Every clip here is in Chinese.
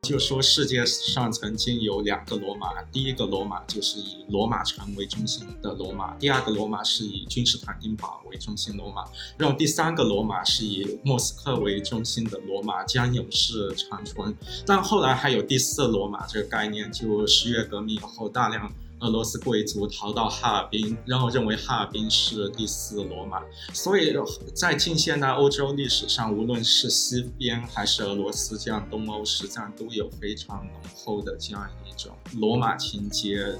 就说世界上曾经有两个罗马，第一个罗马就是以罗马城为中心的罗马，第二个罗马是以君士坦丁堡为中心罗马，然后第三个罗马是以莫斯科为中心的罗马将永世长存。但后来还有第四罗马这个概念，就十月革命以后大量。俄罗斯贵族逃到哈尔滨，然后认为哈尔滨是第四罗马，所以在近现代欧洲历史上，无论是西边还是俄罗斯这样东欧，实际上都有非常浓厚的这样一种罗马情节。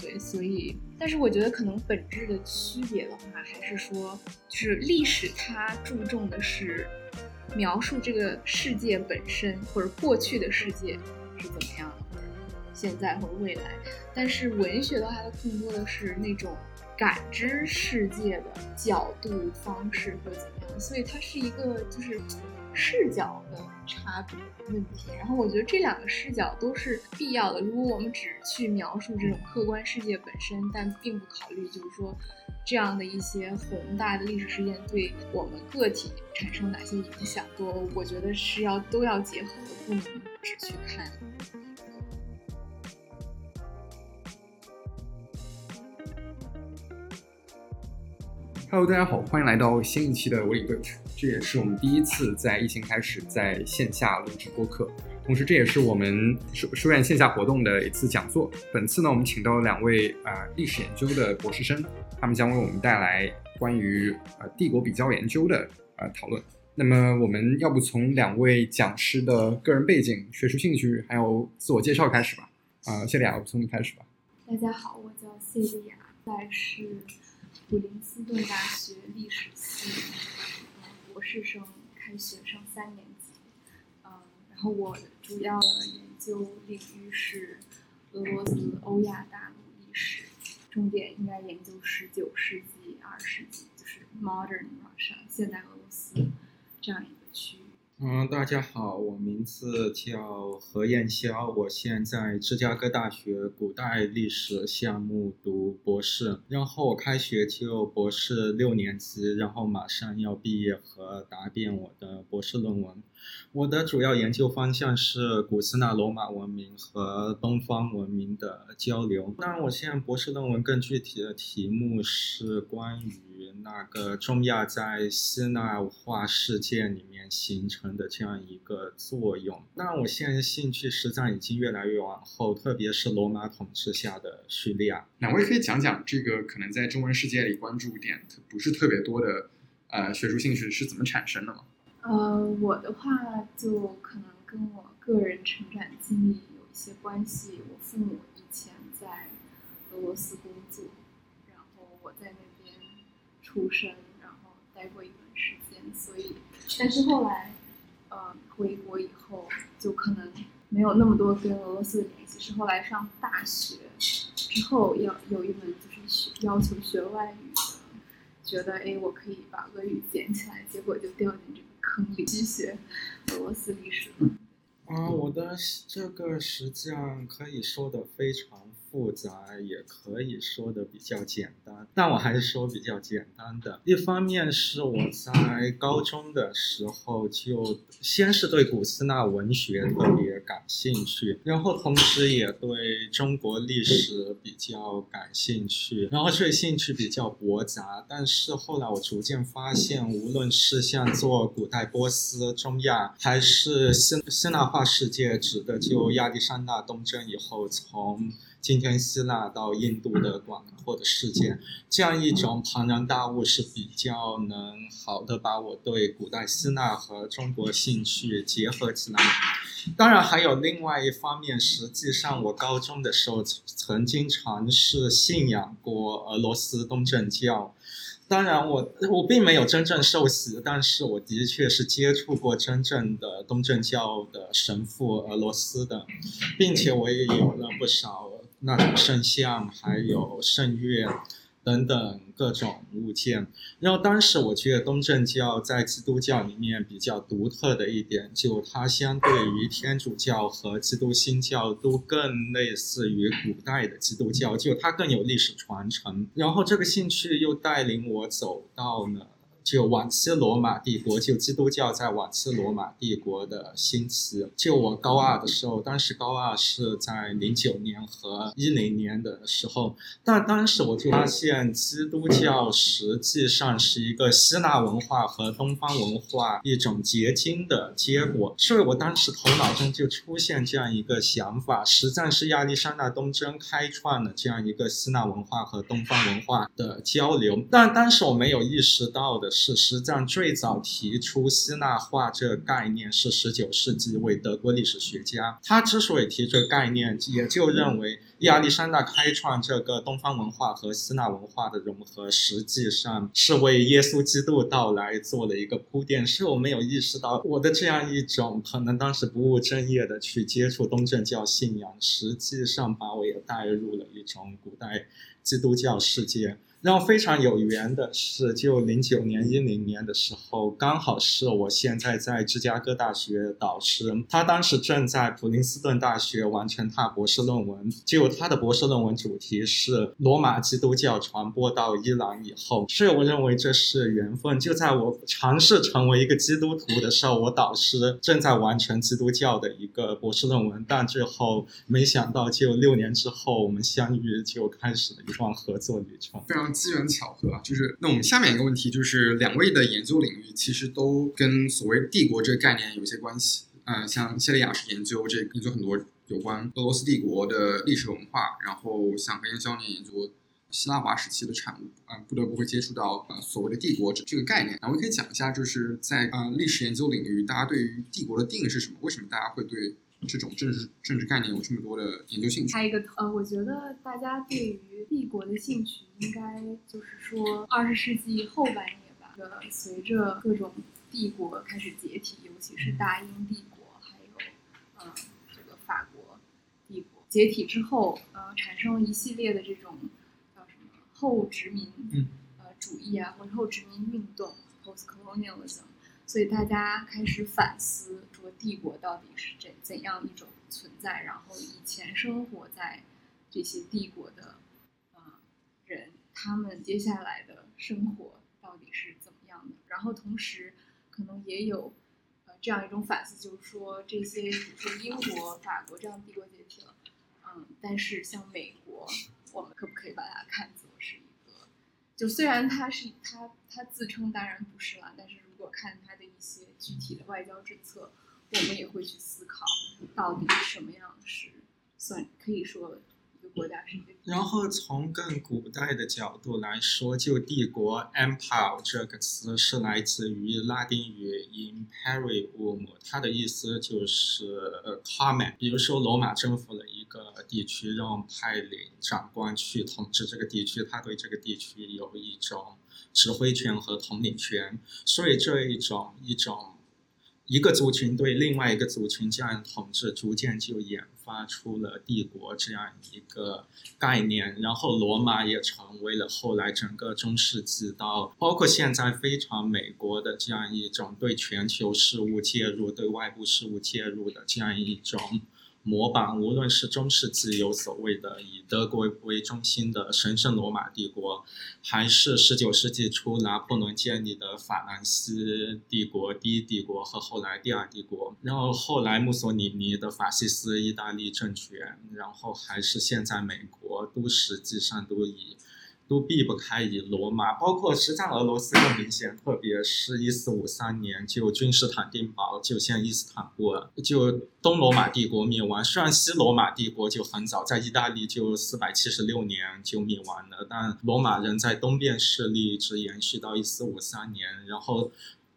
对，所以，但是我觉得可能本质的区别的话，还是说，就是历史它注重的是。描述这个世界本身，或者过去的世界是怎么样的，或者现在或者未来。但是文学的话，它更多的是那种感知世界的角度、方式或者怎么样，所以它是一个就是视角的差别问题。然后我觉得这两个视角都是必要的。如果我们只去描述这种客观世界本身，但并不考虑就是说。这样的一些宏大的历史事件对我们个体产生哪些影响？我我觉得是要都要结合的，不能只去看。Hello，大家好，欢迎来到新一期的维理对谈。这也是我们第一次在疫情开始在线下录制播客。同时，这也是我们书书院线下活动的一次讲座。本次呢，我们请到了两位啊历史研究的博士生，他们将为我们带来关于呃帝国比较研究的呃讨论。那么，我们要不从两位讲师的个人背景、学术兴趣还有自我介绍开始吧？啊，谢丽亚，我从你开始吧。大家好，我叫谢丽亚，在是普林斯顿大学历史系博士生，开学上三年级。嗯，然后我。主要的研究领域是俄罗斯欧亚大陆历史，重点应该研究十九世纪、二十世纪，就是 Modern 上现代俄罗斯这样一个区域。嗯，大家好，我名字叫何彦霄，我现在芝加哥大学古代历史项目读博士，然后我开学就博士六年级，然后马上要毕业和答辩我的博士论文。我的主要研究方向是古希腊罗马文明和东方文明的交流。当然，我现在博士论文更具体的题目是关于那个中亚在希腊化世界里面形成的这样一个作用。那我现在兴趣实际上已经越来越往后，特别是罗马统治下的叙利亚。两位可以讲讲这个可能在中文世界里关注点不是特别多的呃学术兴趣是怎么产生的吗？呃，我的话就可能跟我个人成长经历有一些关系。我父母以前在俄罗斯工作，然后我在那边出生，然后待过一段时间，所以，但是后来，呃，回国以后就可能没有那么多跟俄罗斯的联系。是后来上大学之后，要有一门就是学要求学外语的，觉得哎，我可以把俄语捡起来，结果就掉进这个。坑里机械俄罗斯历史。啊，我的这个实际上可以说的非常。复杂也可以说的比较简单，但我还是说比较简单的。一方面是我在高中的时候就先是对古希腊文学特别感兴趣，然后同时也对中国历史比较感兴趣，然后这兴趣比较驳杂。但是后来我逐渐发现，无论是像做古代波斯、中亚，还是希希腊化世界，指的就亚历山大东征以后从。今天希腊到印度的广阔的世界，这样一种庞然大物是比较能好的把我对古代希腊和中国兴趣结合起来。当然还有另外一方面，实际上我高中的时候曾经尝试信仰过俄罗斯东正教。当然我我并没有真正受洗，但是我的确是接触过真正的东正教的神父俄罗斯的，并且我也有了不少。那种圣像，还有圣乐，等等各种物件。然后当时我觉得东正教在基督教里面比较独特的一点，就它相对于天主教和基督新教都更类似于古代的基督教，就它更有历史传承。然后这个兴趣又带领我走到了。就晚期罗马帝国，就基督教在晚期罗马帝国的兴起。就我高二的时候，当时高二是在零九年和一零年的时候，但当时我就发现，基督教实际上是一个希腊文化和东方文化一种结晶的结果。所以我当时头脑中就出现这样一个想法：实际上是亚历山大东征开创了这样一个希腊文化和东方文化的交流。但当时我没有意识到的。是实际上最早提出希腊化这个概念是十九世纪一位德国历史学家。他之所以提这个概念，也就认为亚历山大开创这个东方文化和希腊文化的融合，实际上是为耶稣基督到来做了一个铺垫。是我没有意识到我的这样一种可能当时不务正业的去接触东正教信仰，实际上把我也带入了一种古代基督教世界。然后非常有缘的是，就零九年、一零年的时候，刚好是我现在在芝加哥大学导师，他当时正在普林斯顿大学完成他博士论文，就他的博士论文主题是罗马基督教传播到伊朗以后，所以我认为这是缘分。就在我尝试成为一个基督徒的时候，我导师正在完成基督教的一个博士论文，但最后没想到，就六年之后我们相遇，就开始了一段合作旅程。机缘巧合啊，就是那我们下面一个问题就是，两位的研究领域其实都跟所谓帝国这个概念有些关系。嗯，像谢丽亚是研究这研究很多有关俄罗斯帝国的历史文化，然后像何燕霄你研究希腊化时期的产物，嗯，不得不会接触到呃所谓的帝国这这个概念。然后可以讲一下，就是在呃历史研究领域，大家对于帝国的定义是什么？为什么大家会对？这种政治政治概念有这么多的研究兴趣。还有一个呃，我觉得大家对于帝国的兴趣，应该就是说二十世纪后半叶吧。呃，随着各种帝国开始解体，尤其是大英帝国，还有呃这个法国帝国解体之后，呃，产生了一系列的这种叫什么后殖民呃主义啊，或者后殖民运动 （post-colonialism）。所以大家开始反思，说帝国到底是怎怎样一种存在？然后以前生活在这些帝国的，呃，人，他们接下来的生活到底是怎么样的？然后同时，可能也有，呃，这样一种反思，就是说这些，比如说英国、法国这样帝国解体了，嗯，但是像美国，我们可不可以把它看作是一个？就虽然它是它它自称当然不是了，但是。我看他的一些具体的外交政策，我们也会去思考，到底什么样是算可以说一个国家是一个。然后从更古代的角度来说，就帝国 （empire） 这个词是来自于拉丁语 “imperium”，它的意思就是 “command”。比如说，罗马征服了一个地区，让派领长官去统治这个地区，他对这个地区有一种。指挥权和统领权，所以这一种一种一个族群对另外一个族群这样统治，逐渐就研发出了帝国这样一个概念。然后罗马也成为了后来整个中世纪到包括现在非常美国的这样一种对全球事务介入、对外部事务介入的这样一种。模板，无论是中世纪有所谓的以德国为中心的神圣罗马帝国，还是十九世纪初拿破仑建立的法兰西帝国第一帝国和后来第二帝国，然后后来墨索里尼的法西斯意大利政权，然后还是现在美国，都实际上都以。都避不开以罗马，包括实际上俄罗斯更明显，特别是一四五三年就君士坦丁堡就像伊斯坦布尔，就东罗马帝国灭亡。虽然西罗马帝国就很早，在意大利就四百七十六年就灭亡了，但罗马人在东边势力一直延续到一四五三年，然后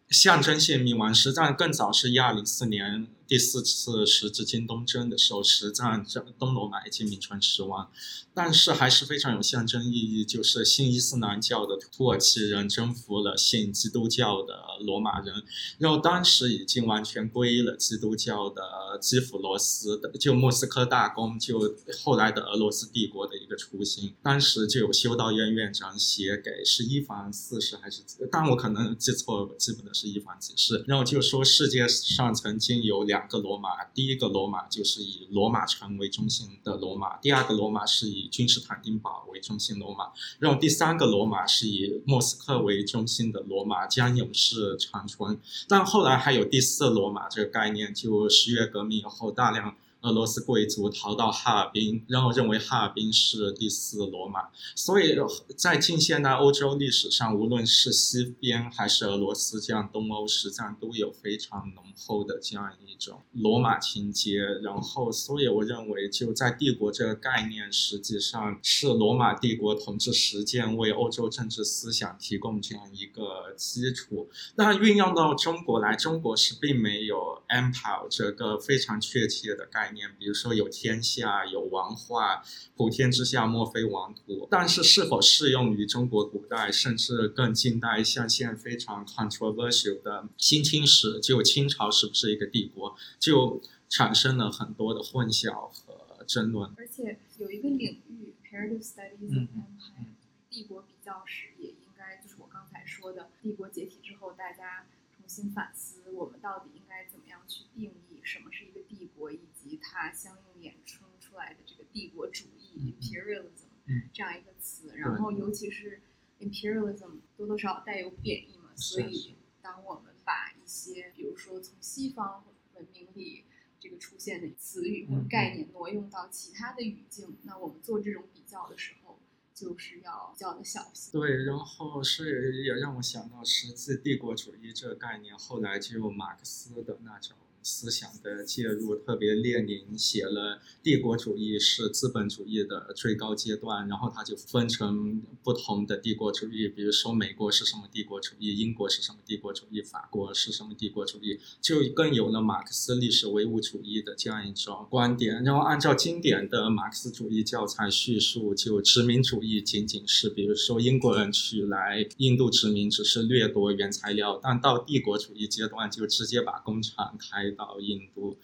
象征性灭亡。实际上更早是一二零四年。第四次十字军东征的时候，实战这东罗马已经名存实亡，但是还是非常有象征意义，就是信伊斯兰教的土耳其人征服了信基督教的罗马人，然后当时已经完全皈依了基督教的基辅罗斯的，就莫斯科大公，就后来的俄罗斯帝国的一个雏形。当时就有修道院院长写给是伊凡四世还是，但我可能记错了，记不得是伊凡几世，然后就说世界上曾经有两。两个罗马，第一个罗马就是以罗马城为中心的罗马，第二个罗马是以君士坦丁堡为中心罗马，然后第三个罗马是以莫斯科为中心的罗马将永世长存。但后来还有第四罗马这个概念，就十月革命以后大量。俄罗斯贵族逃到哈尔滨，然后认为哈尔滨是第四罗马，所以在近现代欧洲历史上，无论是西边还是俄罗斯这样东欧，实际上都有非常浓厚的这样一种罗马情节。然后，所以我认为，就在帝国这个概念，实际上是罗马帝国统治实践为欧洲政治思想提供这样一个基础。那运用到中国来，中国是并没有 empire 这个非常确切的概念。比如说有天下有王化，普天之下莫非王土。但是是否适用于中国古代，甚至更近代，像现在非常 controversial 的新清史，就清朝是不是一个帝国，就产生了很多的混淆和争论。而且有一个领域，Period Studies of Empire，帝国比较史，也应该就是我刚才说的，帝国解体之后，大家重新反思，我们到底应该怎么样去定义什么是一个帝国，以及它相应衍生出来的这个帝国主义 （imperialism） 这样一个词。然后，尤其是 imperialism 多多少少带有贬义嘛，所以当我们把一些，比如说从西方文明里这个出现的词语或概念挪用到其他的语境，那我们做这种比较的时候，就是要比较的小心。对，然后是也让我想到十字帝国主义这个概念，后来进入马克思的那种。思想的介入，特别列宁写了帝国主义是资本主义的最高阶段，然后他就分成不同的帝国主义，比如说美国是什么帝国主义，英国是什么帝国主义，法国是什么帝国主义，就更有了马克思历史唯物主义的这样一种观点。然后按照经典的马克思主义教材叙述，就殖民主义仅仅是，比如说英国人去来印度殖民只是掠夺原材料，但到帝国主义阶段就直接把工厂开。到印度，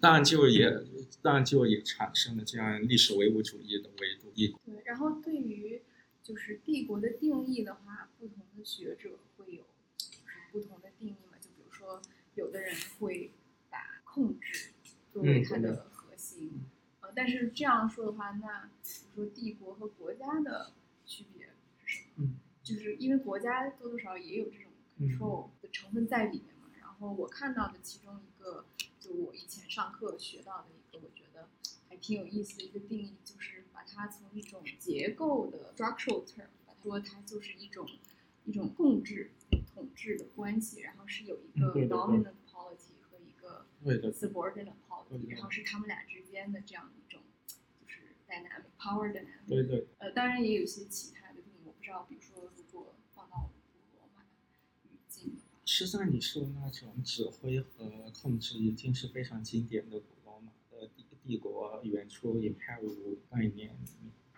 当然就也，当然就也产生了这样历史唯物主义的维度。对，然后对于就是帝国的定义的话，不同的学者会有就是不同的定义嘛。就比如说，有的人会把控制作为它的核心，呃，但是这样说的话，那比如说帝国和国家的区别是什么？嗯，就是因为国家多多少少也有这种 control 的成分在里面。然后我看到的其中一个，就我以前上课学到的一个，我觉得还挺有意思的一个定义，就是把它从一种结构的 structural term，说它就是一种一种共治统治的关系，然后是有一个 dominant polity 和一个 subordinate polity，然后是他们俩之间的这样一种就是 dynamic power dynamic。对对。呃，当然也有一些其他的定义，我不知道，比如说如果放到罗马语实际上，你说那种指挥和控制已经是非常经典的古罗马的帝帝国原初 imperial 概念。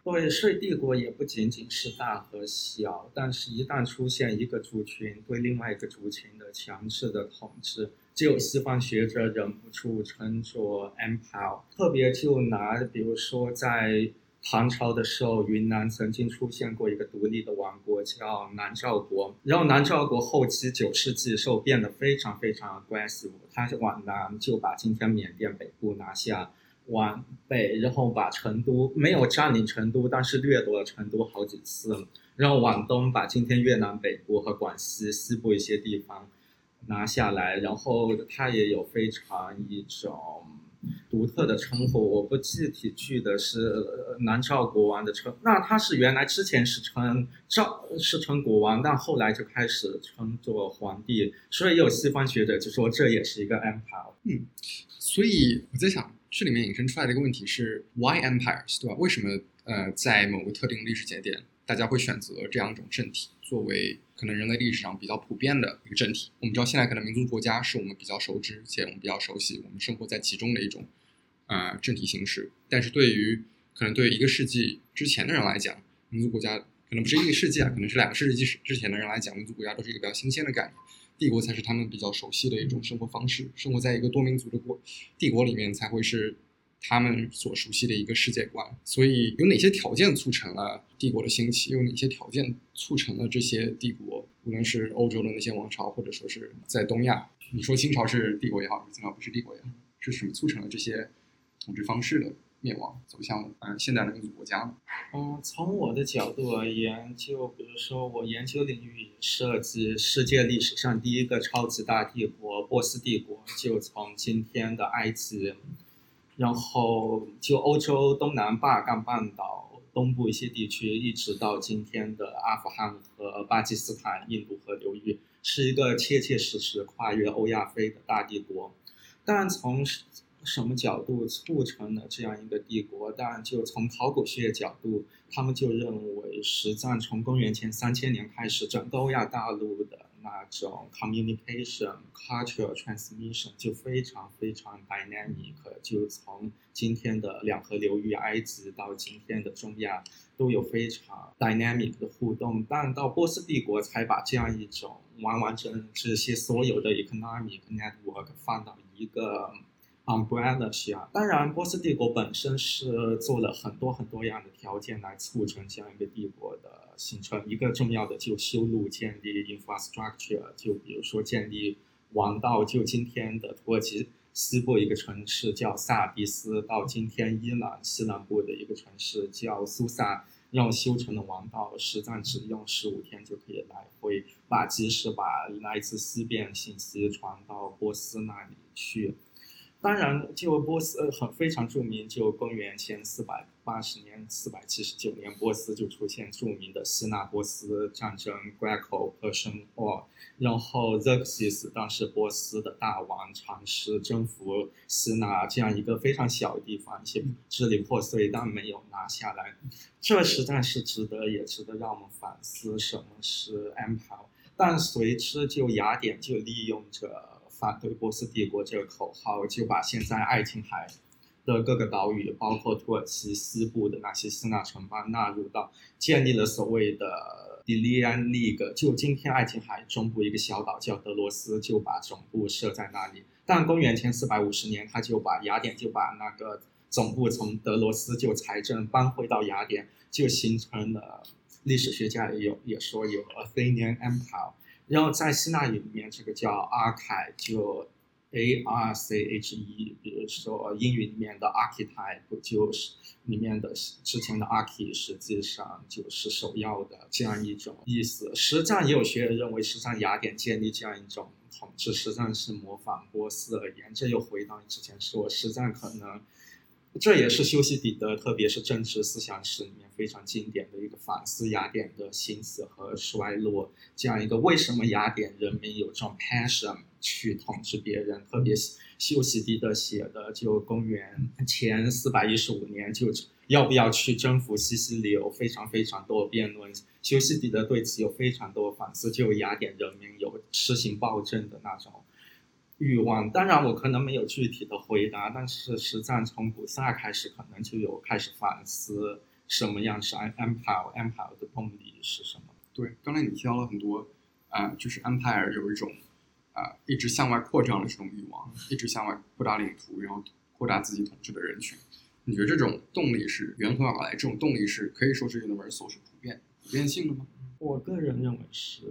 对，所以帝国也不仅仅是大和小，但是一旦出现一个族群对另外一个族群的强制的统治，就有西方学者忍不住称作 empire。特别就拿，比如说在。唐朝的时候，云南曾经出现过一个独立的王国，叫南诏国。然后南诏国后期九世纪时候变得非常非常 aggressive，他往南就把今天缅甸北部拿下，往北然后把成都没有占领成都，但是掠夺了成都好几次了。然后往东把今天越南北部和广西西部一些地方拿下来。然后他也有非常一种。独特的称呼，我不具体记得是南诏国王的称。那他是原来之前是称赵，是称国王，但后来就开始称作皇帝。所以有西方学者就说这也是一个 empire。嗯，所以我在想，这里面引申出来的一个问题是 why empires，对吧？为什么呃，在某个特定历史节点，大家会选择这样一种政体作为可能人类历史上比较普遍的一个政体。我们知道，现在可能民族国家是我们比较熟知且我们比较熟悉，我们生活在其中的一种呃政体形式。但是对于可能对一个世纪之前的人来讲，民族国家可能不是一个世纪啊，可能是两个世纪之前的人来讲，民族国家都是一个比较新鲜的概念。帝国才是他们比较熟悉的一种生活方式，生活在一个多民族的国帝国里面才会是他们所熟悉的一个世界观。所以，有哪些条件促成了帝国的兴起？有哪些条件促成了这些帝国，无论是欧洲的那些王朝，或者说是在东亚，你说清朝是帝国也好，清朝不是帝国也好，是什么促成了这些统治方式的？灭亡，走向嗯现代的民族国家。嗯，从我的角度而言，就比如说我研究领域涉及世界历史上第一个超级大帝国波斯帝国，就从今天的埃及，然后就欧洲东南巴干半岛东部一些地区，一直到今天的阿富汗和巴基斯坦、印度河流域，是一个切切实实跨越欧亚非的大帝国。但从什么角度促成了这样一个帝国？但就从考古学角度，他们就认为，实战从公元前三千年开始，整个欧亚大陆的那种 communication cultural transmission 就非常非常 dynamic。就从今天的两河流域埃及到今天的中亚，都有非常 dynamic 的互动。但到波斯帝国才把这样一种完完整这些所有的 economic network 放到一个。umbrella，当然，波斯帝国本身是做了很多很多样的条件来促成这样一个帝国的形成。一个重要的就修路、建立 infrastructure，就比如说建立王道。就今天的土耳其西部一个城市叫萨迪斯，到今天伊朗西南部的一个城市叫苏萨，要修成的王道，实战只用十五天就可以来回，把即使把来自西边信息传到波斯那里去。当然，就波斯很非常著名，就公元前四百八十年、四百七十九年，波斯就出现著名的希腊波斯战争 （Greco-Persian War）。然后 Xerxes 当时波斯的大王尝试征服希腊这样一个非常小的地方，一些支离破碎，但没有拿下来。这实在是值得，也值得让我们反思什么是 Empire。但随之，就雅典就利用着。反对波斯帝国这个口号，就把现在爱琴海的各个岛屿，包括土耳其西部的那些希腊城邦纳入到，建立了所谓的 Delian League。就今天爱琴海中部一个小岛叫德罗斯，就把总部设在那里。但公元前四百五十年，他就把雅典就把那个总部从德罗斯就财政搬回到雅典，就形成了历史学家也有也说有 Athenian Empire。然后在希腊语里面，这个叫阿凯，就 A R C H E。比如说英语里面的 archetype，就是里面的之前的 arch，实际上就是首要的这样一种意思。实战也有学者认为，实战雅典建立这样一种统治，实战是模仿波斯而言。这又回到之前说，实战可能。这也是修昔底德，特别是政治思想史里面非常经典的一个反思雅典的心思和衰落，这样一个为什么雅典人民有这种 passion 去统治别人？特别修昔底德写的，就公元前四百一十五年，就要不要去征服西西里，有非常非常多的辩论。修昔底德对此有非常多反思，就雅典人民有施行暴政的那种。欲望，当然我可能没有具体的回答，但是实际上从古萨开始，可能就有开始反思什么样是 empire，empire 的动力是什么。对，刚才你提到了很多，啊，就是 empire 有一种，啊，一直向外扩张的这种欲望，一直向外扩大领土，然后扩大自己统治的人群。你觉得这种动力是源头而来？这种动力是可以说是 universal，是普遍、普遍性的吗？我个人认为是。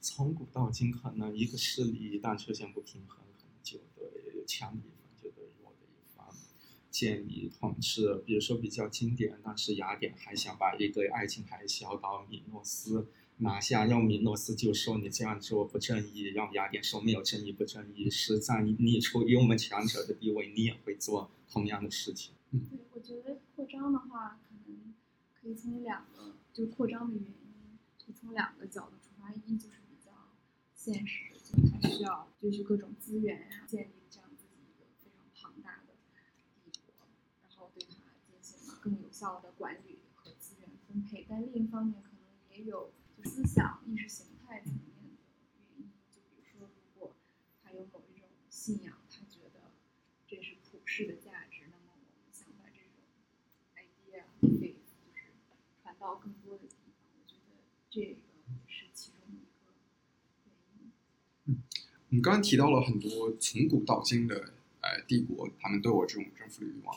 从古到今，可能一个势力一旦出现不平衡，可能就对强的一方就对弱的一方建立统治。比如说比较经典，当时雅典还想把一个爱琴海小岛米诺斯拿下，让米诺斯就说你这样做不正义，让雅典说没有正义不正义，实在你你处于我们强者的地位，你也会做同样的事情。对，我觉得扩张的话，可能可以从两个就扩张的原因，可以从两个角度。一就是比较现实的，就是它需要就是各种资源呀，建立这样自己一个非常庞大的帝国，然后对他进行了更有效。的管理和资源分配，但另一方面可能也有就思想意识形态层面的原因。就比如说，如果他有某一种信仰，他觉得这是普世的价值，那么我们想把这种 idea faith 就是传到更多的地方。我觉得这个也是其中一个原因。我们刚刚提到了很多从古到今的呃帝国，他们都有这种征服的欲望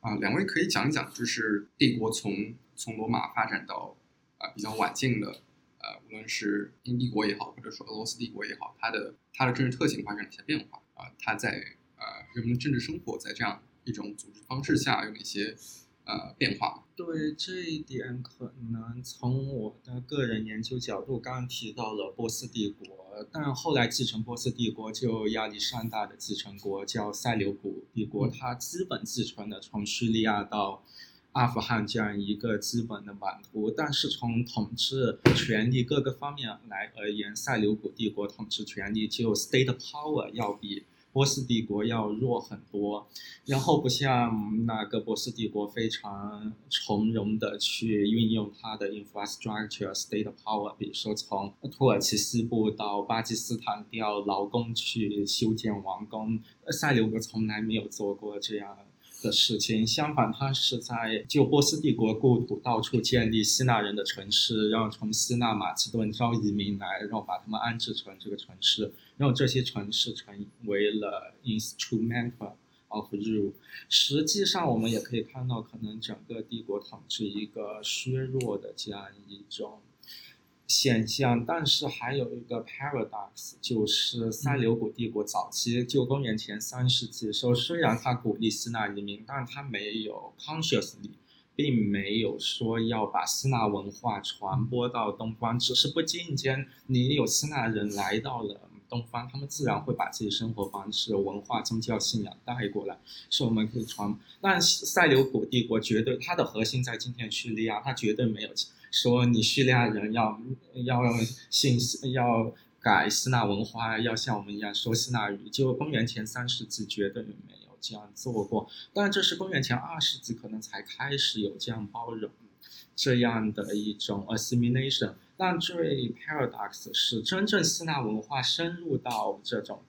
啊、两位可以讲一讲，就是帝国从从罗马发展到啊、比较晚近的呃，无论是英帝国也好，或者说俄罗斯帝国也好，它的它的政治特性发生了一些变化啊、它在呃人们的政治生活在这样一种组织方式下有哪些呃变化？对这一点，可能从我的个人研究角度，刚刚提到了波斯帝国，但后来继承波斯帝国就亚历山大的继承国叫塞琉古帝国，嗯它基本继承了从叙利亚到阿富汗这样一个基本的版图，但是从统治权力各个方面来而言，塞琉古帝国统治权力就 state power 要比波斯帝国要弱很多。然后不像那个波斯帝国非常从容的去运用它的 infrastructure state power，比如说从土耳其西部到巴基斯坦调劳工去修建王宫，塞琉古从来没有做过这样。的事情，相反，他是在就波斯帝国故土到处建立希腊人的城市，然后从希腊马其顿招移民来，然后把他们安置成这个城市，然后这些城市成为了 instrument of rule。实际上，我们也可以看到，可能整个帝国统治一个削弱的这样一种现象。但是还有一个 paradox，就是塞琉古帝国早期，就公元前三世纪的时候，虽然他鼓励希腊移民，但他没有 consciously。并没有说要把希腊文化传播到东方，只是不经意间，你有希腊人来到了东方，他们自然会把自己生活方式、文化、宗教信仰带过来，是我们可以传。但塞琉古帝国绝对它的核心在今天叙利亚，它绝对没有说你叙利亚人要要信要改希腊文化，要像我们一样说希腊语。就公元前三世纪绝对没有这样做过，但这是公元前二世纪可能才开始有这样包容这样的一种 assimilation。但最 paradox 是，真正希腊文化深入到这种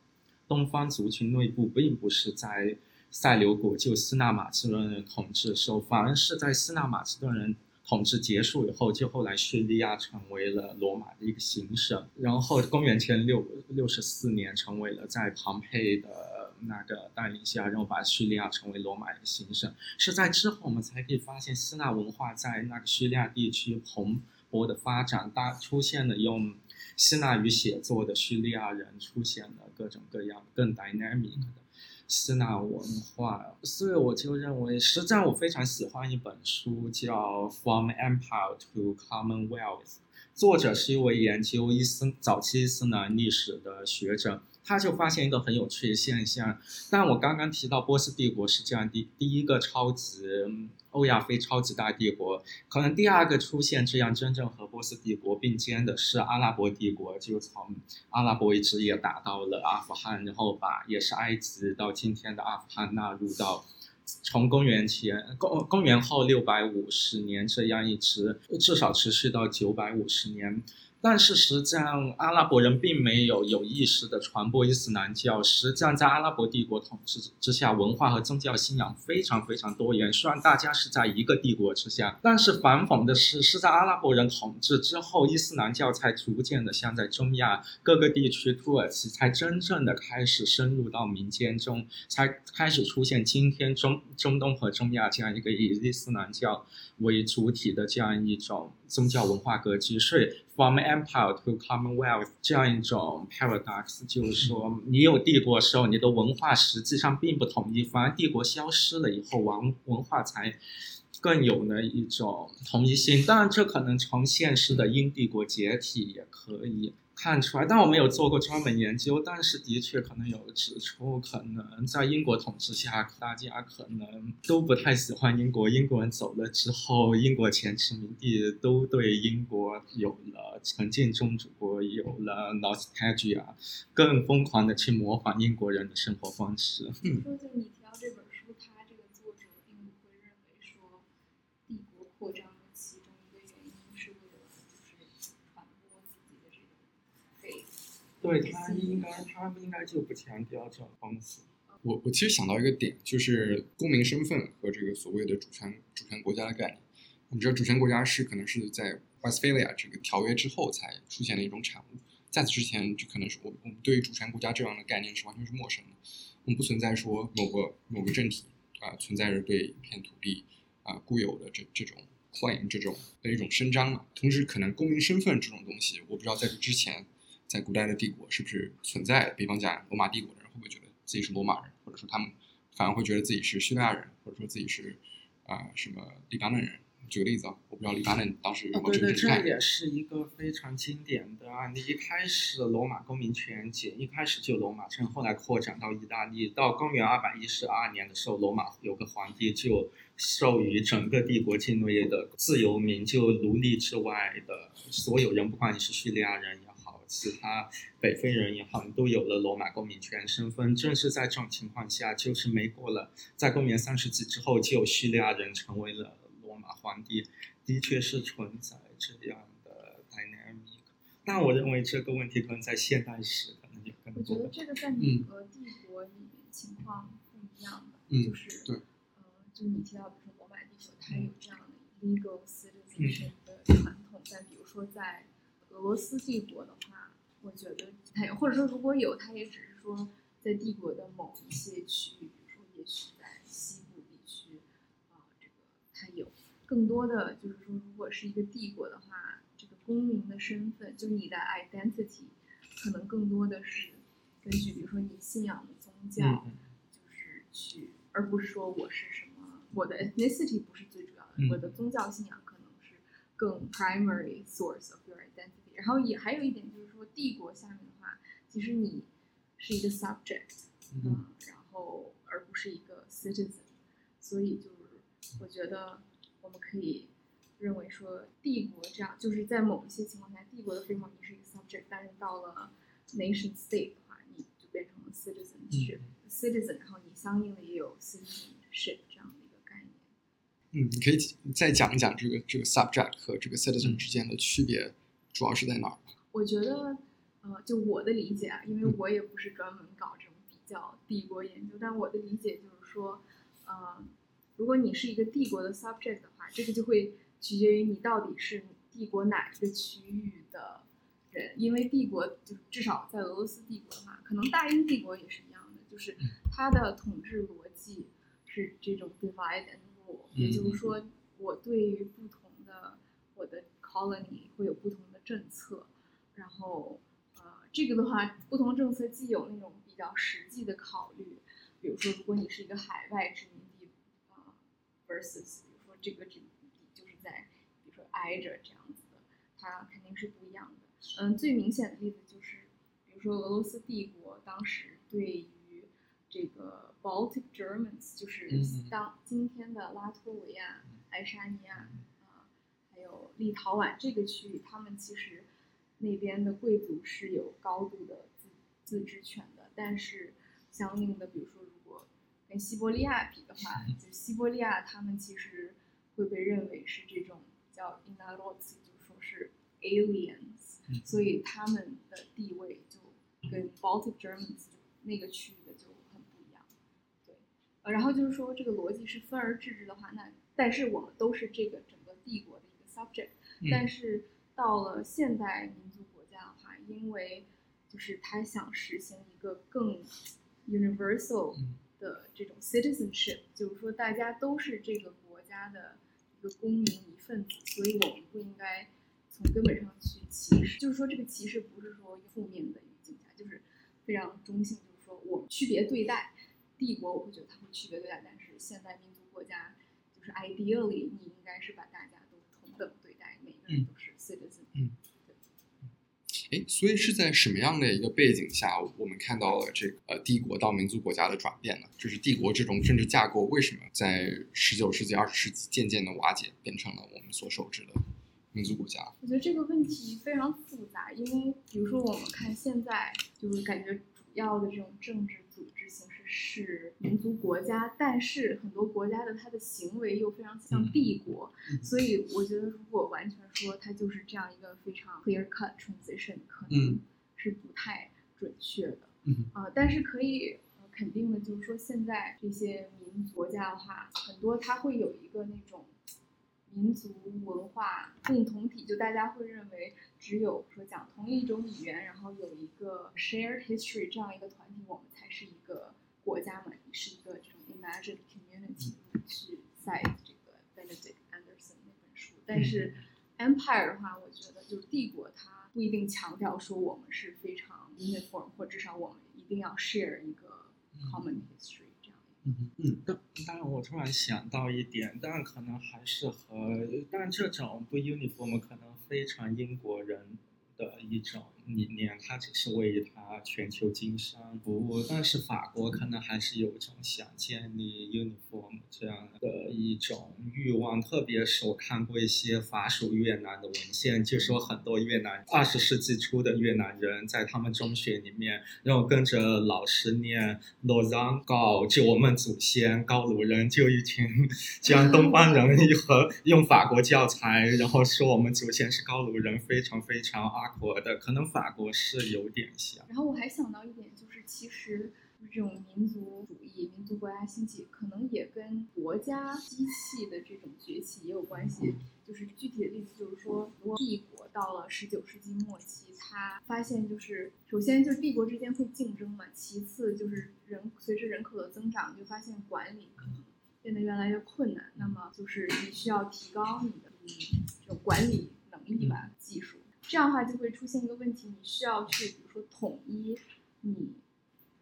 东方族群内部，并不是在塞琉古就希腊马其顿人统治时候，反而是在希腊马其顿人统治结束以后，就后来叙利亚成为了罗马的一个行省，然后公元前六六十四年成为了在庞培的。那个带领下，然后把叙利亚成为罗马的行省，是在之后我们才可以发现希腊文化在那个叙利亚地区蓬勃的发展，大出现了用希腊语写作的叙利亚人，出现了各种各样更 dynamic 的希腊文化，所以我就认为，实际上我非常喜欢一本书，叫《From Empire to Commonwealth》，作者是一位研究伊斯早期伊斯兰历史的学者。他就发现一个很有趣的现象，但我刚刚提到波斯帝国是这样第第一个超级欧亚非超级大帝国，可能第二个出现这样真正和波斯帝国并肩的是阿拉伯帝国，就从阿拉伯一直也打到了阿富汗，然后把也是埃及到今天的阿富汗纳入到。从公元前公公元后六百五十年这样一直至少持续到九百五十年，但是实际上阿拉伯人并没有有意识的传播伊斯兰教。实际上在阿拉伯帝国统治之下，文化和宗教信仰非常非常多元。虽然大家是在一个帝国之下，但是反讽的是，是在阿拉伯人统治之后，伊斯兰教才逐渐的像在中亚各个地区，土耳其才真正的开始深入到民间中，才开始出现今天中。中东和中亚这样一个以伊斯兰教为主体的这样一种宗教文化格局，所以 from empire to commonwealth 这样一种 paradox，就是说 你有帝国的时候，你的文化实际上并不统一，反而帝国消失了以后，王文化才更有了一种统一性。当然，这可能从现实的英帝国解体也可以。看出来，但我没有做过专门研究，但是的确可能有指出，可能在英国统治下，大家可能都不太喜欢英国。英国人走了之后，英国前殖民地都对英国有了沉浸中主国，有了 nostalgia，更疯狂的去模仿英国人的生活方式。说就你提到这本书，他这个作者并不会认为说帝对他应该，他应该就不强调这种方式。我我其实想到一个点，就是公民身份和这个所谓的主权主权国家的概念。我们知道主权国家是可能是在 Westphalia 这个条约之后才出现的一种产物，在此之前，就可能是我我们对于主权国家这样的概念是完全是陌生的。我们不存在说某个某个政体啊存在着对一片土地啊固有的这这种 claim 这种的一种伸张嘛。同时，可能公民身份这种东西，我不知道在这之前，在古代的帝国是不是存在？比方讲罗马帝国的人会不会觉得？自己是罗马人，或者说他们反而会觉得自己是叙利亚人，或者说自己是啊什么黎巴嫩人。举个例子啊，我不知道黎巴嫩当时有没有这个这也是一个非常经典的案例。一开始罗马公民权仅一开始就罗马城，后来扩展到意大利。到公元二百一十二年的时候，罗马有个皇帝就授予整个帝国境内的自由民，就奴隶之外的所有人，不管你是叙利亚人。其他北非人也好，都有了罗马公民权身份。正是在这种情况下，就是没过了，在公元三世纪之后，就有叙利亚人成为了罗马皇帝，的确是存在这样的 dynamic。但我认为这个问题可能在现代史可能也更多。我觉得这个在每个帝国里面情况不一样的，就是对，呃，就你提到比如说罗马帝国，它有这样的 legal citizenship 的传统，但比如说在俄罗斯帝国的话。我觉得它有，或者说如果有，它也只是说在帝国的某一些区域，比如说也许在西部地区，啊，这个它有更多的就是说，如果是一个帝国的话，这个公民的身份，就你的 identity，可能更多的是根据比如说你信仰的宗教，就是去，而不是说我是什么，我的 ethnicity 不是最主要的，我的宗教信仰可能是更 primary source of。然后也还有一点就是说，帝国下面的话，其实你是一个 subject，嗯，然后而不是一个 citizen，所以就是我觉得我们可以认为说，帝国这样就是在某一些情况下，帝国的 framework 你是一个 subject，但是到了 nation state 的话，你就变成了 citizen，citizen，然后你相应的也有 citizenship 这样的一个概念。嗯，你可以再讲一讲这个这个 subject 和这个 citizen 之间的区别。主要是在哪儿？我觉得，呃，就我的理解啊，因为我也不是专门搞这种比较帝国研究，但我的理解就是说，呃，如果你是一个帝国的 subject 的话，这个就会取决于你到底是帝国哪一个区域的人，因为帝国就至少在俄罗斯帝国的话，可能大英帝国也是一样的，就是它的统治逻辑是这种 divide and rule，也就是说，我对于不同的我的 colony 会有不同。政策，然后，呃，这个的话，不同政策既有那种比较实际的考虑，比如说，如果你是一个海外殖民地，啊，versus，比如说这个殖民地就是在，比如说挨着这样子的，它肯定是不一样的。嗯，最明显的例子就是，比如说俄罗斯帝国当时对于这个 Baltic Germans，就是当今天的拉脱维亚、爱沙尼亚。有立陶宛这个区域，他们其实那边的贵族是有高度的自自治权的，但是相应的，比如说如果跟西伯利亚比的话，就西伯利亚他们其实会被认为是这种叫 inalot，就说是 aliens，所以他们的地位就跟 Baltic Germans 那个区域的就很不一样。对，呃，然后就是说这个逻辑是分而治之的话，那但是我们都是这个整个帝国的。subject，但是到了现代民族国家的话，因为就是他想实行一个更 universal 的这种 citizenship，就是说大家都是这个国家的一个公民一份子，所以我们不应该从根本上去歧视。就是说这个歧视不是说负面的语境下，就是非常中性，就是说我们区别对待帝国，我会觉得他会区别对待，但是现代民族国家就是 ideally 你应该是把大家。等对待每个人都是 citizen。嗯，哎，所以是在什么样的一个背景下，我们看到了这个呃帝国到民族国家的转变呢？就是帝国这种政治架构为什么在十九世纪、二十世纪渐渐的瓦解，变成了我们所熟知的民族国家？我觉得这个问题非常复杂，因为比如说我们看现在，就是感觉主要的这种政治。是民族国家，但是很多国家的它的行为又非常像帝国，所以我觉得如果完全说它就是这样一个非常 clear cut transition，可能是不太准确的。嗯啊、但是可以呃肯定的就是说，现在这些民族国家的话，很多它会有一个那种民族文化共同体，就大家会认为只有说讲同一种语言，然后有一个 shared history 这样一个团体，我们才是一个国家嘛，是一个这种 imagined community 去 cite 这个 Benedict Anderson 那本书，但是 empire 的话，我觉得就是帝国，它不一定强调说我们是非常 uniform，或至少我们一定要 share 一个 common history 这样。嗯嗯当当然，我突然想到一点，但可能还是和，但这种不 uniform 可能非常英国人的一种理念，它只是为它全球经商服务。但是法国可能还是有一种想建立 uniform 这样的一种欲望，特别是我看过一些法属越南的文献，就说很多越南二十世纪初的越南人在他们中学里面，然后跟着老师念罗藏高，就我们祖先高卢人就一群 将东方人和用法国教材，然后说我们祖先是高卢人，非常非常阿国的，可能法国是有点像。然后我还想到一点，就是其实这种民族主义、民族国家兴起，可能也跟国家机器的这种崛起也有关系。就是具体的例子，就是说，如果帝国到了十九世纪末期，他发现就是首先就是帝国之间会竞争嘛，其次就是人随着人口的增长，就发现管理可能变得越来越困难。那么就是你需要提高你的嗯这种管理能力吧，技术。这样的话就会出现一个问题，你需要去比如说统一你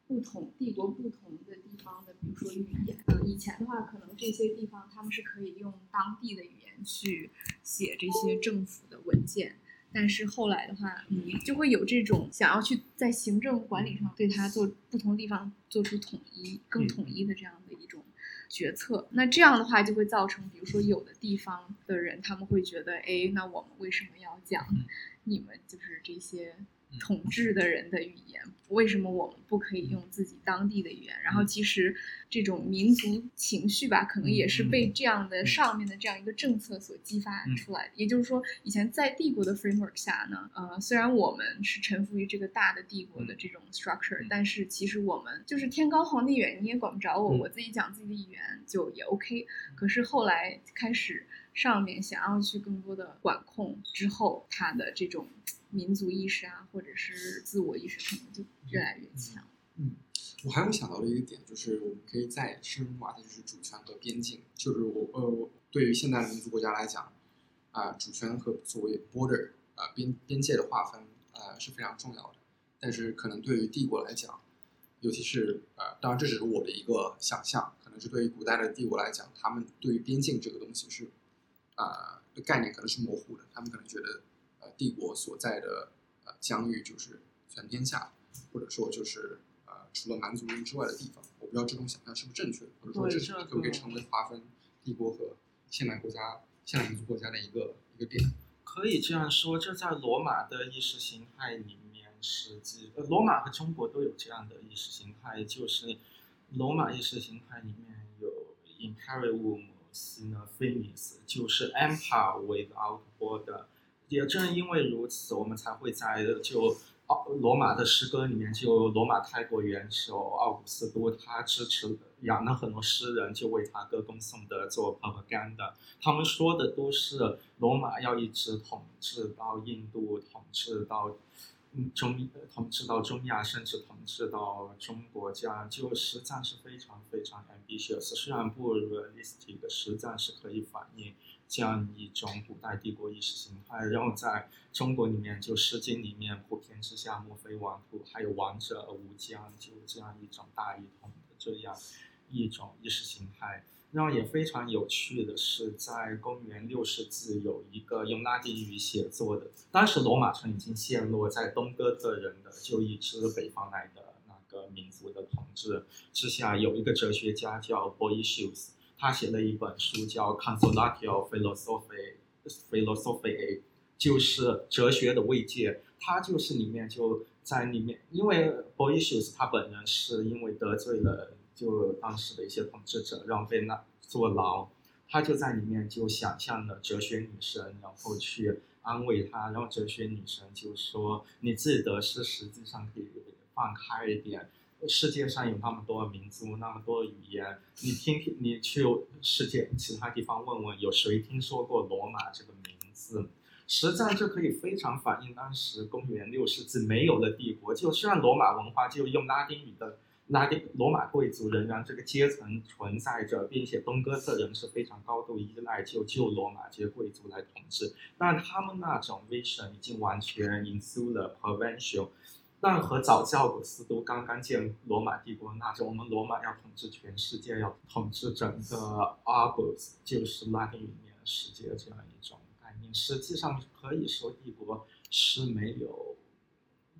不同帝国不同的地方的，比如说语言。嗯，以前的话，可能这些地方他们是可以用当地的语言去写这些政府的文件。但是后来的话，嗯，就会有这种想要去在行政管理上对它做不同地方做出统一、更统一的这样的一种决策。那这样的话就会造成，比如说有的地方的人他们会觉得，哎，那我们为什么要讲嗯你们就是这些统治的人的语言？为什么我们不可以用自己当地的语言？然后其实这种民族情绪吧，可能也是被这样的上面的这样一个政策所激发出来的。也就是说，以前在帝国的 framework 下呢，呃，虽然我们是臣服于这个大的帝国的这种 structure，、但是其实我们就是天高皇帝远，你也管不着我，嗯我自己讲自己的语言就也 OK。可是后来开始上面想要去更多的管控之后，他的这种民族意识啊，或者是自我意识，可能就越来越强。嗯我还有想到的一个点，就是我们可以再深挖的，就是主权和边境。就是我呃，对于现代的民族国家来讲，啊、主权和所谓 border 啊、边边界的划分呃是非常重要的。但是可能对于帝国来讲，尤其是呃，当然这只是我的一个想象，可能是对于古代的帝国来讲，他们对于边境这个东西是啊、的概念可能是模糊的，他们可能觉得呃帝国所在的呃疆域就是全天下，或者说就是呃除了蛮族人之外的地方。我不知道这种想象是不是正确的，或者说这可不可以成为划分帝国和现代国家、现代民族国家的一个一个点？可以这样说，这在罗马的意识形态里面，实际呃，罗马和中国都有这样的意识形态，就是罗马意识形态里面有 imperium sine finis，就是 empire without border。也正因为如此，我们才会在就奥罗马的诗歌里面，就罗马开国元首奥古斯都，他支持养了很多诗人，就为他歌功颂德做 propaganda。他们说的都是罗马要一直统治到印度，统治到嗯中统治到中亚，甚至统治到中国，这样就实战是非常非常 ambitious。虽然不 realistic，实战是可以反映这样一种古代帝国意识形态。然后在中国里面，就《诗经》里面“普天之下，莫非王土”，还有“王者而无疆”，就这样一种大一统的这样一种意识形态。然后也非常有趣的是，在公元六世纪有一个用拉丁语写作的，当时罗马城已经陷落在东哥特人的就一支北方来的那个民族的统治之下，有一个哲学家叫 Boetius，他写了一本书叫《Consolatio Philosophiae》，Philosophiae 就是哲学的慰藉。他就是里面就在里面，因为 Boetius 他本人是因为得罪了就当时的一些统治者，让被那坐牢，他就在里面就想象了哲学女神，然后去安慰他，然后哲学女神就说：“你自己得失实际上可以放开一点。世界上有那么多民族，那么多语言，你听听，你去世界其他地方问问，有谁听说过罗马这个名字？实际上，这可以非常反映当时公元六世纪没有的帝国。就虽然罗马文化就用拉丁语的。”拉丁罗马贵族仍然这个阶层存在着，并且东哥特人是非常高度依赖就旧罗马这些贵族来统治，但他们那种 vision 已经完全 insular provincial，但和早教古斯都刚刚建罗马帝国那种，我们罗马要统治全世界，要统治整个 arbus，就是拉丁语里面世界这样一种概念，实际上可以说帝国是没有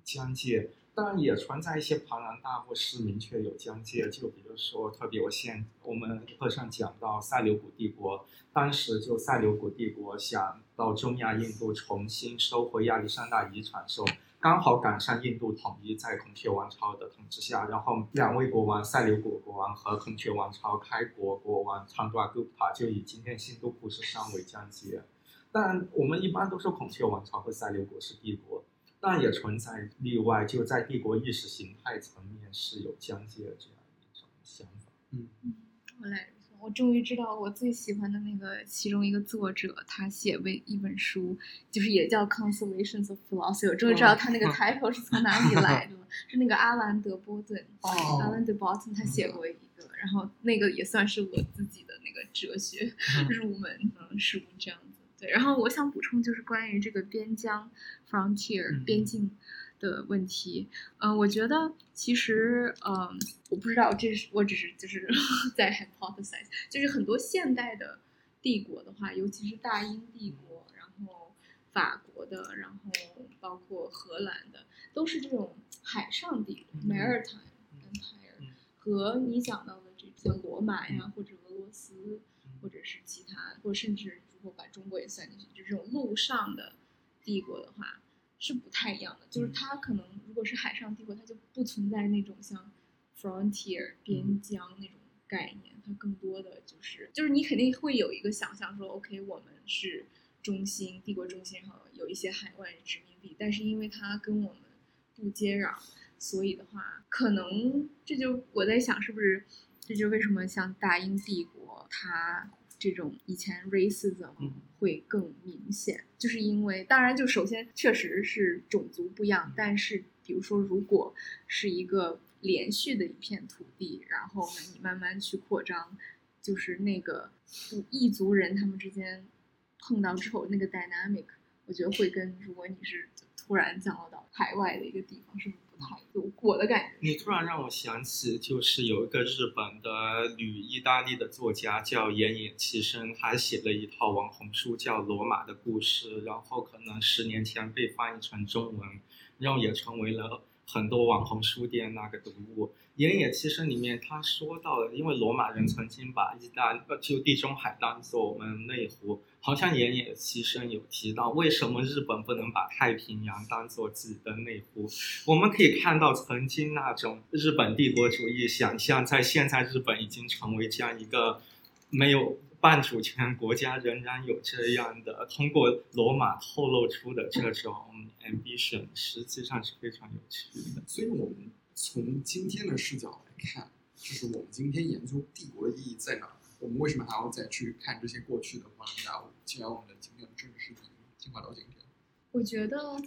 疆界。当然也存在一些庞然大物是明确有疆界，就比如说，特别我现我们课上讲到塞琉古帝国，当时就塞琉古帝国想到中亚印度重新收回亚历山大遗产时候，刚好赶上印度统一在孔雀王朝的统治下，然后两位国王塞琉古国王和孔雀王朝开国国王昌多古帕就以今天新都库什山为疆界，但我们一般都说孔雀王朝和塞琉古是帝国。但也存在例外，就在帝国意识形态层面是有疆界这样一种想法。嗯嗯，我来，我终于知道我最喜欢的那个其中一个作者，他写为一本书，就是也叫《Consolations of Philosophy》。我终于知道他那个 title 是从哪里来的了，是那个阿兰德波顿，阿兰德波顿他写过一个，然后那个也算是我自己的那个哲学入门嗯书这样子。对，然后我想补充就是关于这个边疆 （frontier） 边境的问题。嗯，我觉得其实，嗯，我不知道，这是我只是就是 在 hypothesize，就是很多现代的帝国的话，尤其是大英帝国，然后法国的，然后包括荷兰的，都是这种海上帝国 （maritime empire） 和你讲到的这些罗马呀，或者俄罗斯，或者是其他，或甚至。如果把中国也算进去，就这种陆上的帝国的话，是不太一样的。就是它可能如果是海上帝国，它就不存在那种像 frontier 边疆那种概念，它更多的就是就是你肯定会有一个想象说，OK，我们是中心帝国中心，然后有一些海外殖民地，但是因为它跟我们不接壤，所以的话，可能这就我在想，是不是这就为什么像大英帝国它。这种以前 racism 会更明显，就是因为当然就首先确实是种族不一样，但是比如说如果是一个连续的一片土地，然后呢你慢慢去扩张，就是那个异族人他们之间碰到之后那个 dynamic，我觉得会跟如果你是突然降落到海外的一个地方是。就我的感觉，你突然让我想起，就是有一个日本的女意大利的作家叫岩野七生，她写了一套网红书叫《罗马的故事》，然后可能十年前被翻译成中文，然后也成为了很多网红书店那个读物。岩野七生里面他说到了，因为罗马人曾经把意大呃就地中海当做我们内湖。好像岩野七生有提到，为什么日本不能把太平洋当做自己的内湖？我们可以看到，曾经那种日本帝国主义想象，在现在日本已经成为这样一个没有半主权国家，仍然有这样的通过罗马透露出的这种 ambition，实际上是非常有趣的。所以，我们从今天的视角来看，就是我们今天研究帝国的意义在哪？我们为什么还要再去看这些过去的话？那既然我们的今天的政治视频进化到今天？我觉得，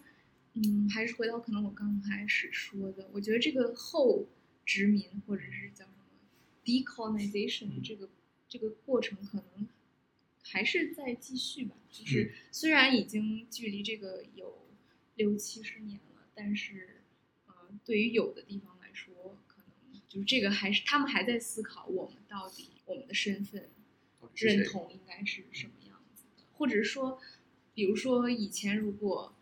嗯，还是回到可能我刚开始说的，我觉得这个后殖民或者是叫什么 decolonization 这个这个过程可能还是在继续吧。就是虽然已经距离这个有六七十年了，但是，呃，对于有的地方来说，可能就是这个还是他们还在思考我们到底。我们的身份认同应该是什么样子的？或者说，比如说以前如果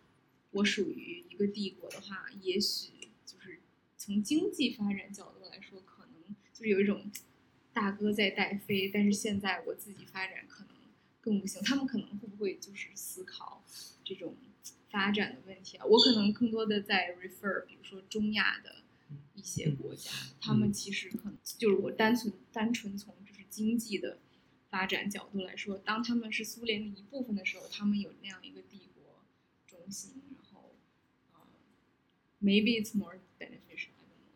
我属于一个帝国的话，也许就是从经济发展角度来说，可能就是有一种大哥在带飞。但是现在我自己发展可能更不行。他们可能会不会就是思考这种发展的问题啊？我可能更多的在 refer，比如说中亚的一些国家，他们其实可能就是我单纯单纯从。经济的发展角度来说，当他们是苏联的一部分的时候，他们有那样一个帝国中心，然后呃，maybe it's more beneficial。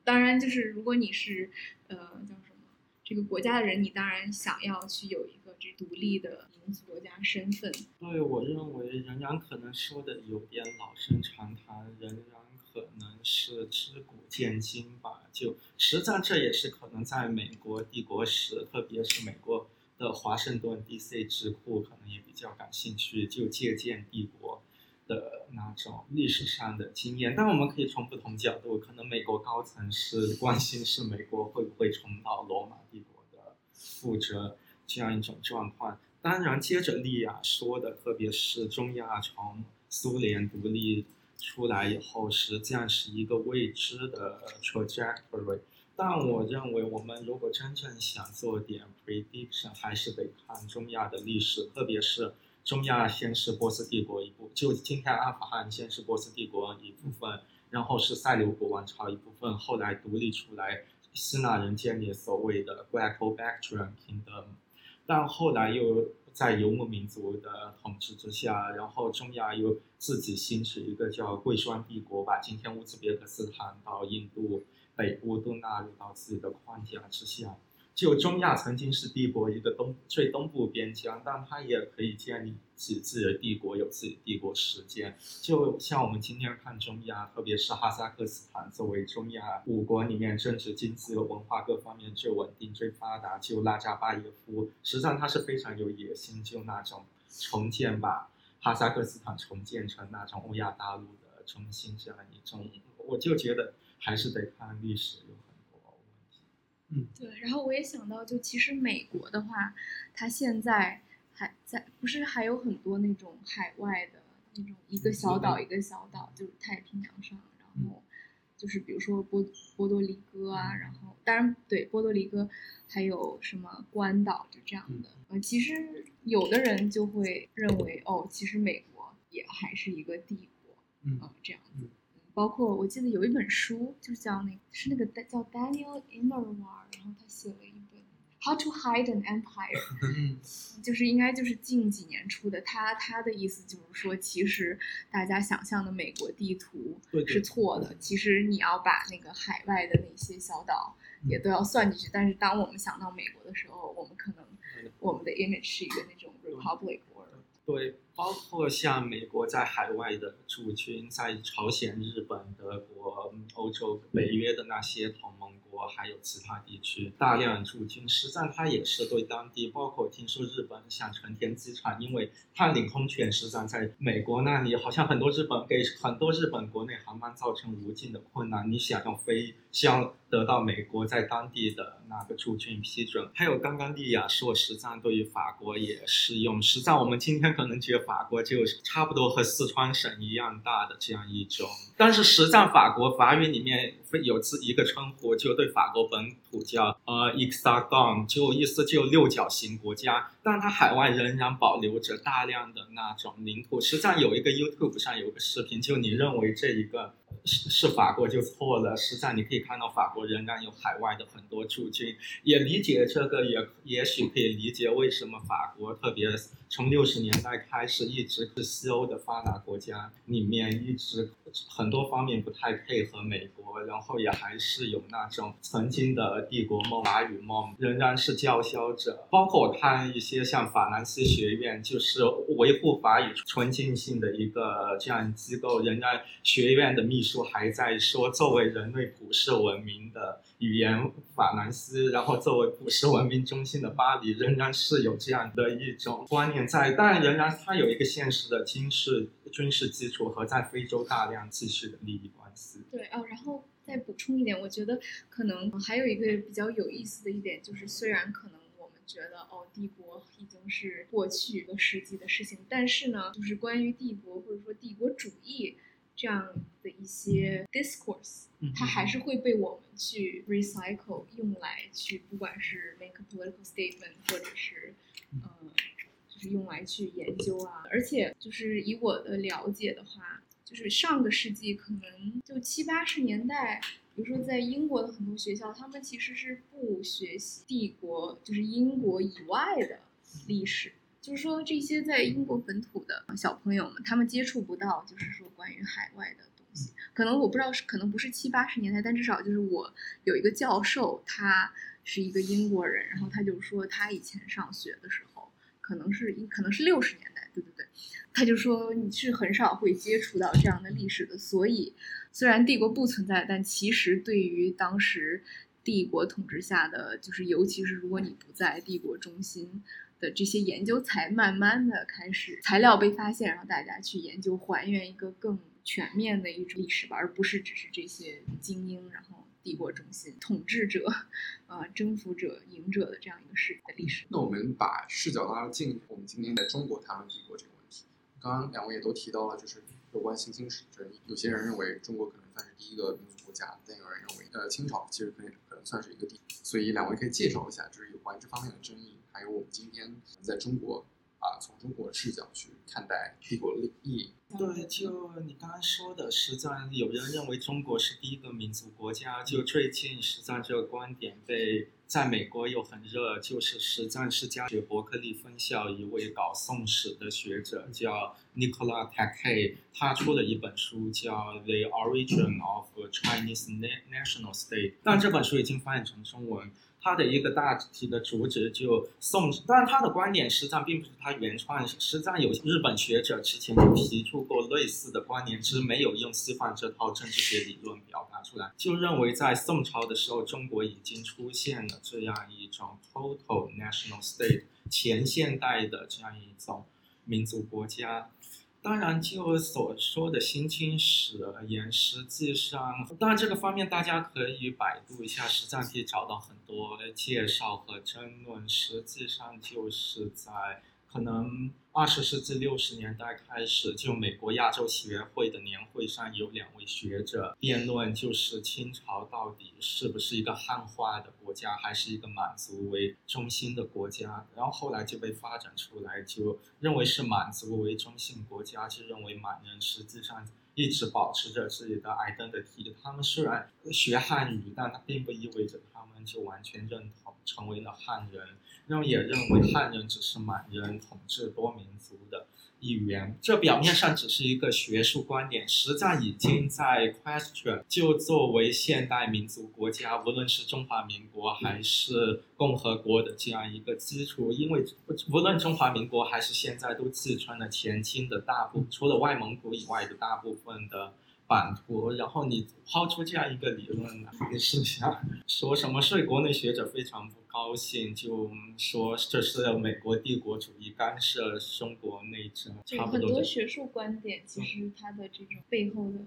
当然，就是如果你是呃叫什么这个国家的人，你当然想要去有一个这独立的民族国家身份。对，我认为仍然可能说的有点老生常谈，仍然可能是知古见今吧。就实际上这也是可能在美国帝国史，特别是美国的华盛顿 D.C. 智库，可能也比较感兴趣，就借鉴帝国。的那种历史上的经验，但我们可以从不同角度，可能美国高层是关心是美国会不会重蹈罗马帝国的覆辙这样一种状况。当然，接着利亚说的，特别是中亚从苏联独立出来以后，实际上是一个未知的 trajectory。但我认为，我们如果真正想做点 prediction，还是得看中亚的历史，特别是。中亚先是波斯帝国一部，就今天阿富汗先是波斯帝国一部分，然后是塞琉古王朝一部分，后来独立出来，希腊人建立所谓的 Greco-Bactrian Kingdom，但后来又在游牧民族的统治之下，然后中亚又自己兴起一个叫贵霜帝国，把今天乌兹别克斯坦到印度北部都纳入到自己的框架之下。就中亚曾经是帝国一个东最东部边疆，但它也可以建立起自己的帝国，有自己帝国时间。就像我们今天看中亚，特别是哈萨克斯坦作为中亚五国里面政治、经济文化各方面最稳定、最发达，就拉扎巴耶夫，实际上他是非常有野心，就那种重建把哈萨克斯坦重建成那种欧亚大陆的中心这样一种，我就觉得还是得看历史。嗯，对，然后我也想到，就其实美国的话，它现在还在，不是还有很多那种海外的那种一个小岛一个小岛，就是太平洋上，然后就是比如说波波多黎各啊，然后当然对波多黎各还有什么关岛就这样的，呃，其实有的人就会认为，哦，其实美国也还是一个帝国，嗯，这样子。包括我记得有一本书，就是叫那个是那个叫 Daniel Immerwahr，然后他写了一本 How to Hide an Empire，就是应该就是近几年出的。他他的意思就是说，其实大家想象的美国地图是错的，其实你要把那个海外的那些小岛也都要算进去。但是当我们想到美国的时候，我们可能我们的 image 是一个那种 republic War。对，包括像美国在海外的驻军，在朝鲜、日本、德国、欧洲、北约的那些同盟国，还有其他地区大量驻军，实际上它也是对当地，包括听说日本像成田机场，因为它领空权实际上在美国那里，好像很多日本给很多日本国内航班造成无尽的困难，你想要飞，像。得到美国在当地的那个驻军批准，还有刚刚丽亚说，实际上对于法国也适用。实际上，我们今天可能觉得法国就差不多和四川省一样大的这样一种，但是实际上法国法语里面有自一个称呼，就对法国本土叫呃 hexagon，就意思就六角形国家，但它海外仍然保留着大量的那种领土。实际上有一个 YouTube 上有个视频，就你认为这一个。是是法国就错了，实际上你可以看到法国仍然有海外的很多驻军，也理解这个，也也许可以理解为什么法国特别从六十年代开始一直是西欧的发达国家里面一直很多方面不太配合美国，然后也还是有那种曾经的帝国梦、法语梦仍然是叫嚣着。包括我看一些像法兰西学院，就是维护法语纯净性的一个这样机构，仍然学院的秘书。说还在说，作为人类普世文明的语言，法兰西，然后作为普世文明中心的巴黎，仍然是有这样的一种观念在，但仍然它有一个现实的军事军事基础和在非洲大量继续的利益关系。对哦，然后再补充一点，我觉得可能还有一个比较有意思的一点，就是虽然可能我们觉得哦，帝国已经是过去一个世纪的事情，但是呢，就是关于帝国或者说帝国主义。这样的一些 discourse，它还是会被我们去 recycle，用来去不管是 make a political statement，或者是，呃，就是用来去研究啊。而且就是以我的了解的话，就是上个世纪可能就七八十年代，比如说在英国的很多学校，他们其实是不学习帝国，就是英国以外的历史。就是说这些在英国本土的小朋友们，他们接触不到，就是说关于海外的东西。可能我不知道是，可能不是七八十年代，但至少就是我有一个教授，他是一个英国人，然后他就说他以前上学的时候，可能是可能是六十年代，对对对，他就说你是很少会接触到这样的历史的。所以虽然帝国不存在，但其实对于当时帝国统治下的，就是尤其是如果你不在帝国中心。的这些研究才慢慢的开始，材料被发现，然后大家去研究还原一个更全面的一种历史吧，而不是只是这些精英，然后帝国中心统治者，呃，征服者、赢者的这样一个世界的历史。那我们把视角拉近，我们今天在中国谈论帝国这个问题，刚刚两位也都提到了，就是有关新兴史争议。有些人认为中国可能算是第一个民族国家，但有人认为，呃，清朝其实可能可能算是一个帝。所以两位可以介绍一下，就是有关这方面的争议。还有我们今天在中国啊，从中国的视角去看待帝国利益。对，就你刚刚说的，实际上有人认为中国是第一个民族国家。就最近，实际上这个观点被在美国又很热，就是实际上是加学伯克利分校一位搞宋史的学者叫 Nicola Takei，他出了一本书叫《The Origin of Chinese National State》，但这本书已经翻译成中文。他的一个大体的主旨就宋，当然他的观点实际上并不是他原创，实际上有日本学者之前就提出过类似的观点，只是没有用西方这套政治学理论表达出来，就认为在宋朝的时候，中国已经出现了这样一种 total national state 前现代的这样一种民族国家。当然，就所说的新清史而言，实际上，当然这个方面大家可以百度一下，实际上可以找到很多介绍和争论。实际上就是在。可能二十世纪六十年代开始，就美国亚洲学会的年会上有两位学者辩论，就是清朝到底是不是一个汉化的国家，还是一个满族为中心的国家。然后后来就被发展出来，就认为是满族为中心国家，就认为满人实际上一直保持着自己的 identity。他们虽然学汉语，但它并不意味着他们就完全认同成为了汉人。认也认为汉人只是满人统治多民族的一员，这表面上只是一个学术观点，实际上已经在 question 就作为现代民族国家，无论是中华民国还是共和国的这样一个基础，因为无论中华民国还是现在都继承了前清的大部，除了外蒙古以外的大部分的版图，然后你抛出这样一个理论，你是想说什么？是国内学者非常不。高兴就说这是美国帝国主义干涉中国内政，就。很多学术观点其实它的这种背后的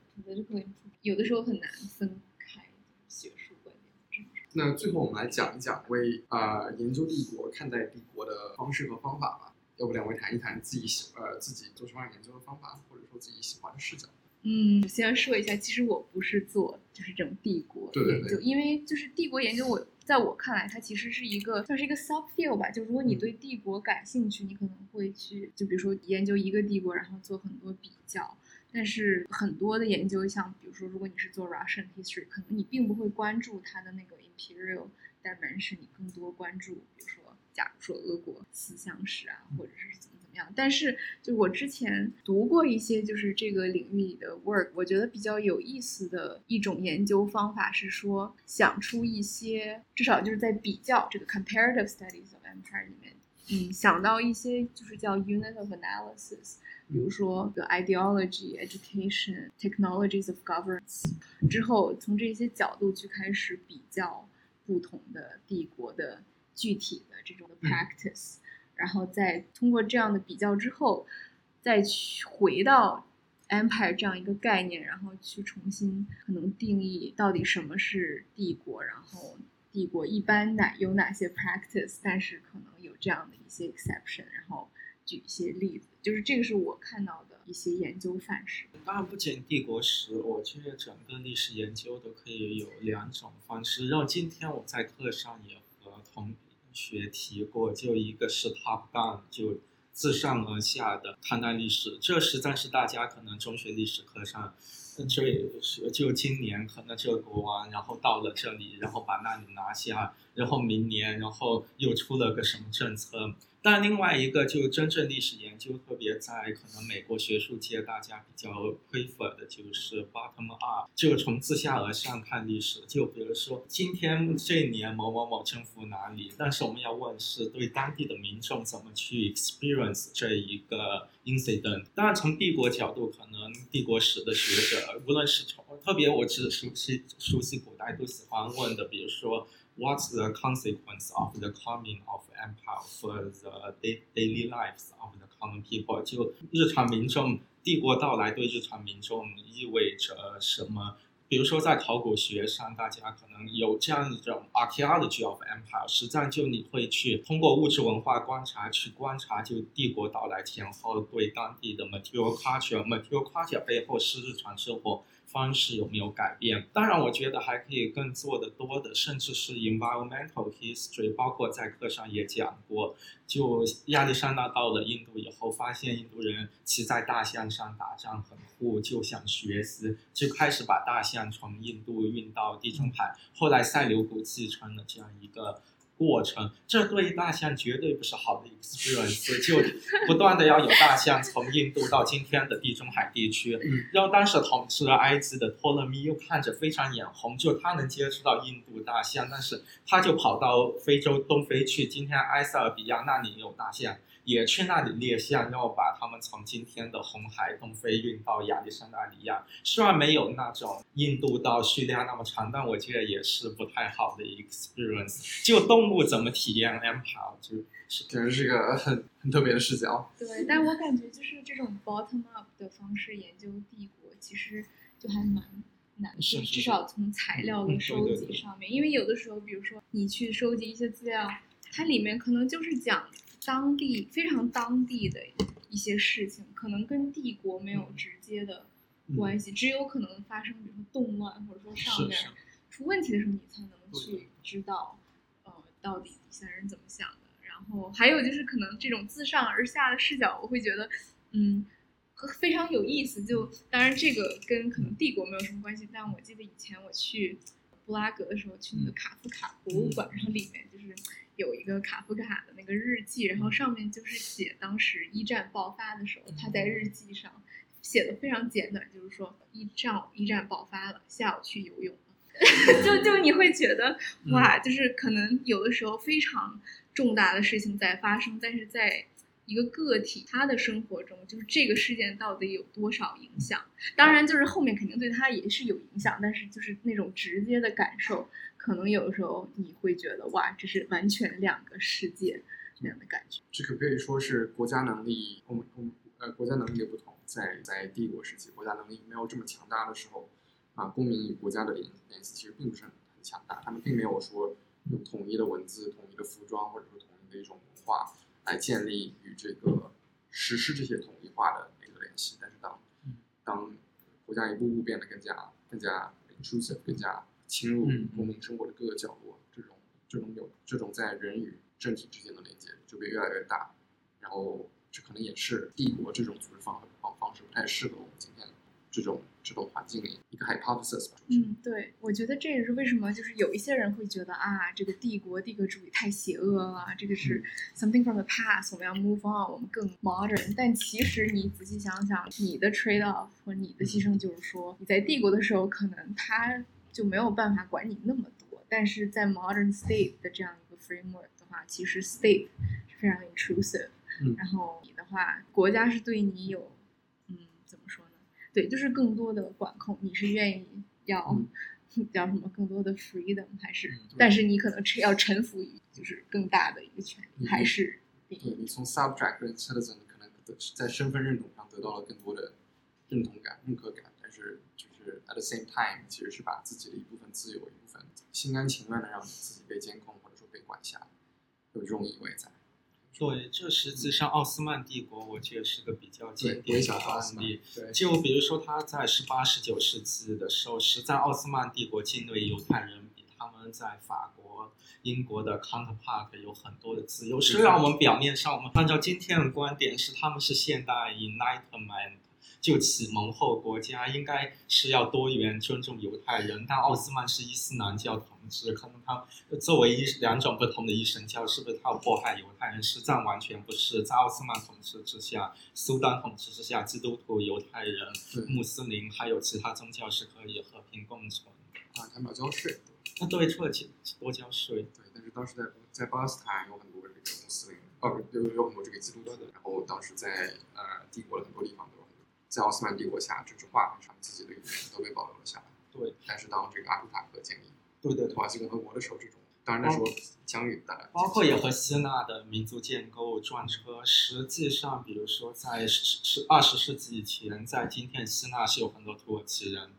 有的时候很难分开学术观点。那最后我们来讲一讲为啊研究帝国看待帝国的方式和方法吧。要不两位谈一谈自己喜呃自己做什么样研究的方法，或者说自己喜欢的视角。嗯，先说一下，其实我不是做就是这种帝国研究，因为就是帝国研究，我在我看来，它其实是一个算是一个 sub field 吧。就如果你对帝国感兴趣，你可能会去，就比如说研究一个帝国，然后做很多比较。但是很多的研究，像比如说，如果你是做 Russian history，可能你并不会关注它的那个 imperial dimension，你更多关注，比如说，假如说俄国思想史啊，或者是怎么。但是，就我之前读过一些就是这个领域里的 work，我觉得比较有意思的一种研究方法是说，想出一些至少就是在比较这个 comparative studies of empire 里面，嗯，想到一些就是叫 unit of analysis，比如说 the ideology、education、technologies of governance，之后从这些角度去开始比较不同的帝国的具体的这种的 practice。然后再通过这样的比较之后，再去回到 empire 这样一个概念，然后去重新可能定义到底什么是帝国，然后帝国一般哪有哪些 practice，但是可能有这样的一些 exception，然后举一些例子，就是这个是我看到的一些研究范式。当然不仅帝国史，我觉得整个历史研究都可以有两种方式。然后今天我在课上也和同。学提过，就一个是 top down，就自上而下的看待历史，这实在是大家可能中学历史课上就就今年可能这个国王，然后到了这里，然后把那里拿下，然后明年，然后又出了个什么政策。但另外一个就真正历史研究，特别在可能美国学术界大家比较 prefer 的就是 bottom up，就从自下而上看历史。就比如说今天这一年某某某征服哪里，但是我们要问是对当地的民众怎么去 experience 这一个 incident。当然从帝国角度，可能帝国史的学者，无论是从特别我只熟悉熟悉古代都喜欢问的，比如说。What's the consequence of the coming of empire for the daily lives of the common people？就日常民众帝国到来对日常民众意味着什么？比如说在考古学上，大家可能有这样一种 archaeology of empire，实际上就你会去通过物质文化观察去观察，就帝国到来前后对当地的 material culture，material culture 背后是日常生活。方式有没有改变？当然，我觉得还可以更做的多的，甚至是 environmental history，包括在课上也讲过。就亚历山大到了印度以后，发现印度人骑在大象上打仗很酷，就想学习，就开始把大象从印度运到地中海。后来塞琉古继承了这样一个。过程，这对大象绝对不是好的 experience，就不断的要有大象从印度到今天的地中海地区，然后当时统治了埃及的托勒密又看着非常眼红，就他能接触到印度大象，但是他就跑到非洲东非去，今天埃塞俄比亚那里有大象。也去那里列项，要把他们从今天的红海东非运到亚历山大里亚。虽然没有那种印度到叙利亚那么长，但我觉得也是不太好的 experience。就动物怎么体验 empire，就是简直是个很很特别的视角。对，但我感觉就是这种 bottom up 的方式研究帝国，其实就还蛮难，就至少从材料的收集上面，因为有的时候，比如说你去收集一些资料，它里面可能就是讲。当地非常当地的一些事情，可能跟帝国没有直接的关系，只有可能发生，比如说动乱，或者说上面出问题的时候，你才能去知道，呃，到底底下人怎么想的。然后还有就是可能这种自上而下的视角，我会觉得，嗯，非常有意思。就当然这个跟可能帝国没有什么关系，但我记得以前我去布拉格的时候，去那个卡夫卡博物馆，然后里面就是。有一个卡夫卡的那个日记，然后上面就是写当时一战爆发的时候，他在日记上写的非常简短，就是说一战一战爆发了，下午去游泳了，就就你会觉得哇，就是可能有的时候非常重大的事情在发生，但是在一个个体他的生活中，就是这个事件到底有多少影响？当然，就是后面肯定对他也是有影响，但是就是那种直接的感受。可能有的时候你会觉得哇，这是完全两个世界那样的感觉。这可可以说是国家能力，我们我们呃国家能力的不同。在在帝国时期，国家能力没有这么强大的时候，啊，公民与国家的联联系其实并不是很很强大。他们并没有说用统一的文字、统一的服装，或者说统一的一种文化来建立与这个实施这些统一化的那个联系。但是当当国家一步步变得更加更加 intrusive，更加侵入公民生活的各个角落，这种这种有这种在人与政体之间的连接就会越来越大，然后这可能也是帝国这种组织方方方式不太适合我们今天这种这种环境里一个 hypothesis 吧。嗯，对，我觉得这也是为什么就是有一些人会觉得啊，这个帝国帝国主义太邪恶了，这个是 something from the past，我们要 move on，我们更 modern。但其实你仔细想想，你的 trade off 和你的牺牲就是说，你在帝国的时候可能他。就没有办法管你那么多，但是在 modern state 的这样一个 framework 的话，其实 state 是非常 intrusive。然后你的话，国家是对你有，嗯，怎么说呢？对，就是更多的管控。你是愿意要 叫什么？更多的 freedom 还是？但是你可能要臣服于就是更大的一个权利，还是？对你从 subject 跟 citizen 可能在身份认同上得到了更多的认同感、认可感，但是。at the same time，其实是把自己的一部分自由、一部分心甘情愿的让自己被监控或者说被管辖，有这种意味在。对，这实际上奥斯曼帝国，我觉得是个比较经典的案例。对，就比如说他在十八、十九世纪的时候，实在奥斯曼帝国境内犹太人比他们在法国、英国的 counterpart 有很多的自由。虽然我们表面上我们按照今天的观点是他们是现代 enlightenment。就启蒙后国家应该是要多元尊重犹太人，但奥斯曼是伊斯兰教统治，可能他作为一两种不同的一神教，是不是他要迫害犹太人？实际上完全不是，在奥斯曼统治之下，苏丹统治之下，基督徒、犹太人、穆斯林还有其他宗教是可以和平共存。啊，他们要交税。那对，土耳其多交税。对，但是当时在在巴勒斯坦有很多这个穆斯林，哦，有有很多这个基督徒的。然后当时在呃帝国的很多地方都在奥斯曼帝国下，这句话上自己的语言都被保留了下来。对。但是当这个阿布塔克建立对对土耳其共和国的时候，这种当然那时候疆域的，包括也和希腊的民族建构撞车。实际上，比如说在十十二十世纪以前，在今天希腊是有很多土耳其人。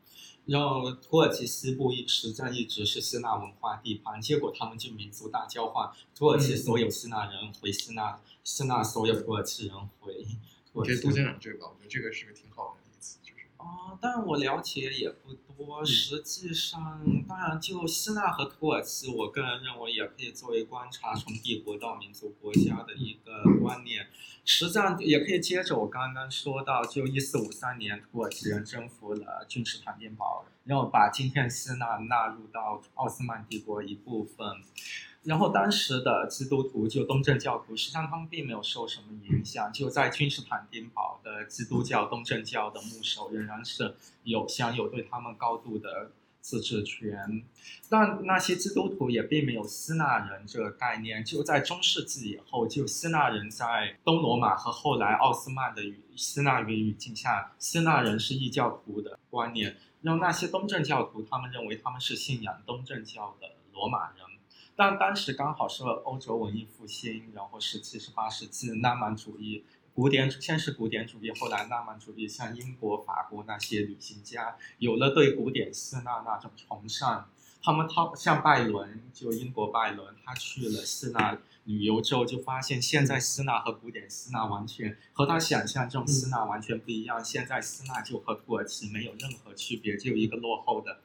然后土耳其西部一实战一直是希腊文化地盘，结果他们就民族大交换，土耳其所有希腊人回希腊，希腊所有土耳其人回。我觉得杜先生这个，我觉得这个是个挺好的例子，就是。啊，但我了解也不多。实际上，当然就希腊和土耳其，我个人认为也可以作为观察从帝国到民族国家的一个观念。实际上也可以接着我刚刚说到，就一四五三年，土耳其人征服了君士坦丁堡，然后把今天希腊纳入到奥斯曼帝国一部分。然后当时的基督徒就东正教徒，实际上他们并没有受什么影响。就在君士坦丁堡的基督教东正教的牧首仍然是有享有对他们高度的自治权。但那些基督徒也并没有希腊人这个概念。就在中世纪以后，就希腊人在东罗马和后来奥斯曼的语希腊语语境下，希腊人是异教徒的观念，让那些东正教徒他们认为他们是信仰东正教的罗马人。但当时刚好是欧洲文艺复兴，然后十七、十八世纪浪漫主义、古典先是古典主义，后来浪漫主义，像英国、法国那些旅行家有了对古典希腊那种崇尚，他们他像拜伦，就英国拜伦，他去了希腊旅游之后，就发现现在希腊和古典希腊完全和他想象中希腊完全不一样，现在希腊就和土耳其没有任何区别，就一个落后的。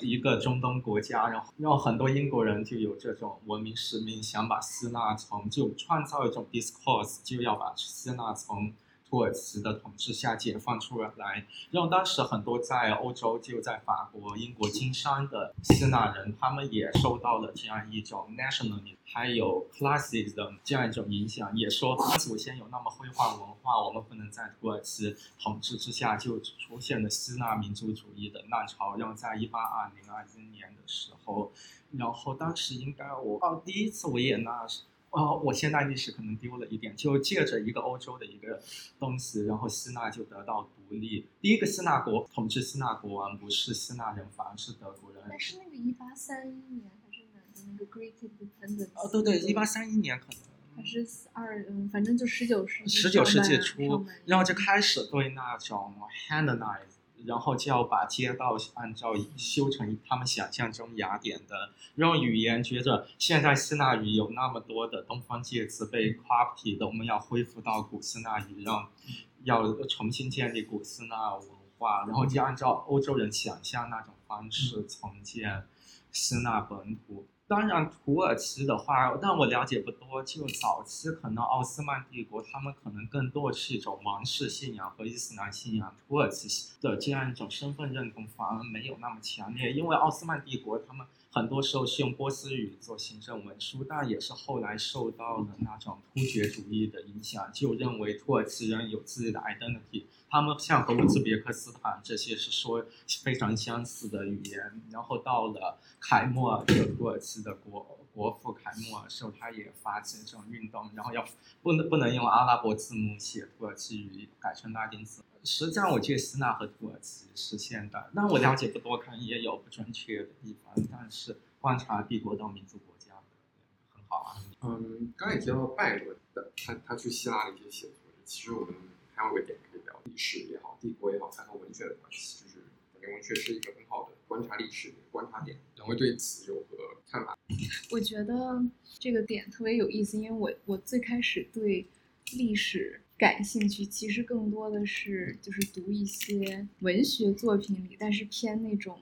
一个中东国家，然后让很多英国人就有这种文明使命，想把希腊从就创造一种 discourse，就要把希腊从。土耳其的统治下解放出来，让当时很多在欧洲就在法国、英国经商的希腊人，他们也受到了这样一种 nationalism，还有 classism 这样一种影响，也说祖先有那么辉煌文化，我们不能在土耳其统治之下就出现了希腊民族主义的浪潮。然后在一八二零二一年的时候，然后当时应该我哦第一次维也纳。哦，我现代历史可能丢了一点，就借着一个欧洲的一个东西，然后希腊就得到独立。第一个希腊国统治希腊国王不是希腊人，反而是德国人。但是那个一八三一年还是哪的那个 Great Independence？哦，对对，一八三一年可能。还是二嗯，反正就十九世纪。十九世纪初，然后就开始对那种 Hellenize。然后就要把街道按照修成他们想象中雅典的，用语言觉着现在希腊语有那么多的东方介词被 copy 的，我们要恢复到古希腊语，让要重新建立古希腊文化，然后就按照欧洲人想象那种方式重建希腊本土。当然，土耳其的话，但我了解不多。就早期可能奥斯曼帝国，他们可能更多是一种王室信仰和伊斯兰信仰。土耳其的这样一种身份认同反而没有那么强烈，因为奥斯曼帝国他们很多时候是用波斯语做行政文书，但也是后来受到了那种突厥主义的影响，就认为土耳其人有自己的 identity。他们像和乌兹别克斯坦这些是说非常相似的语言，然后到了凯末尔，就土耳其的国国父凯末尔时候，他也发起这种运动，然后要不能不能用阿拉伯字母写土耳其语，改成拉丁字。实际上，我觉得希腊和土耳其是现代，但我了解不多，可能也有不准确的地方。但是观察帝国到民族国家很好啊。嗯，刚才也提到拜伦的，他他去希腊的一些写作，其实我们还有个点可以。历史也好，帝国也好，看和文学的关系，就是感觉文学是一个很好的观察历史的观察点。两位对此有何看法？我觉得这个点特别有意思，因为我我最开始对历史感兴趣，其实更多的是就是读一些文学作品里，但是偏那种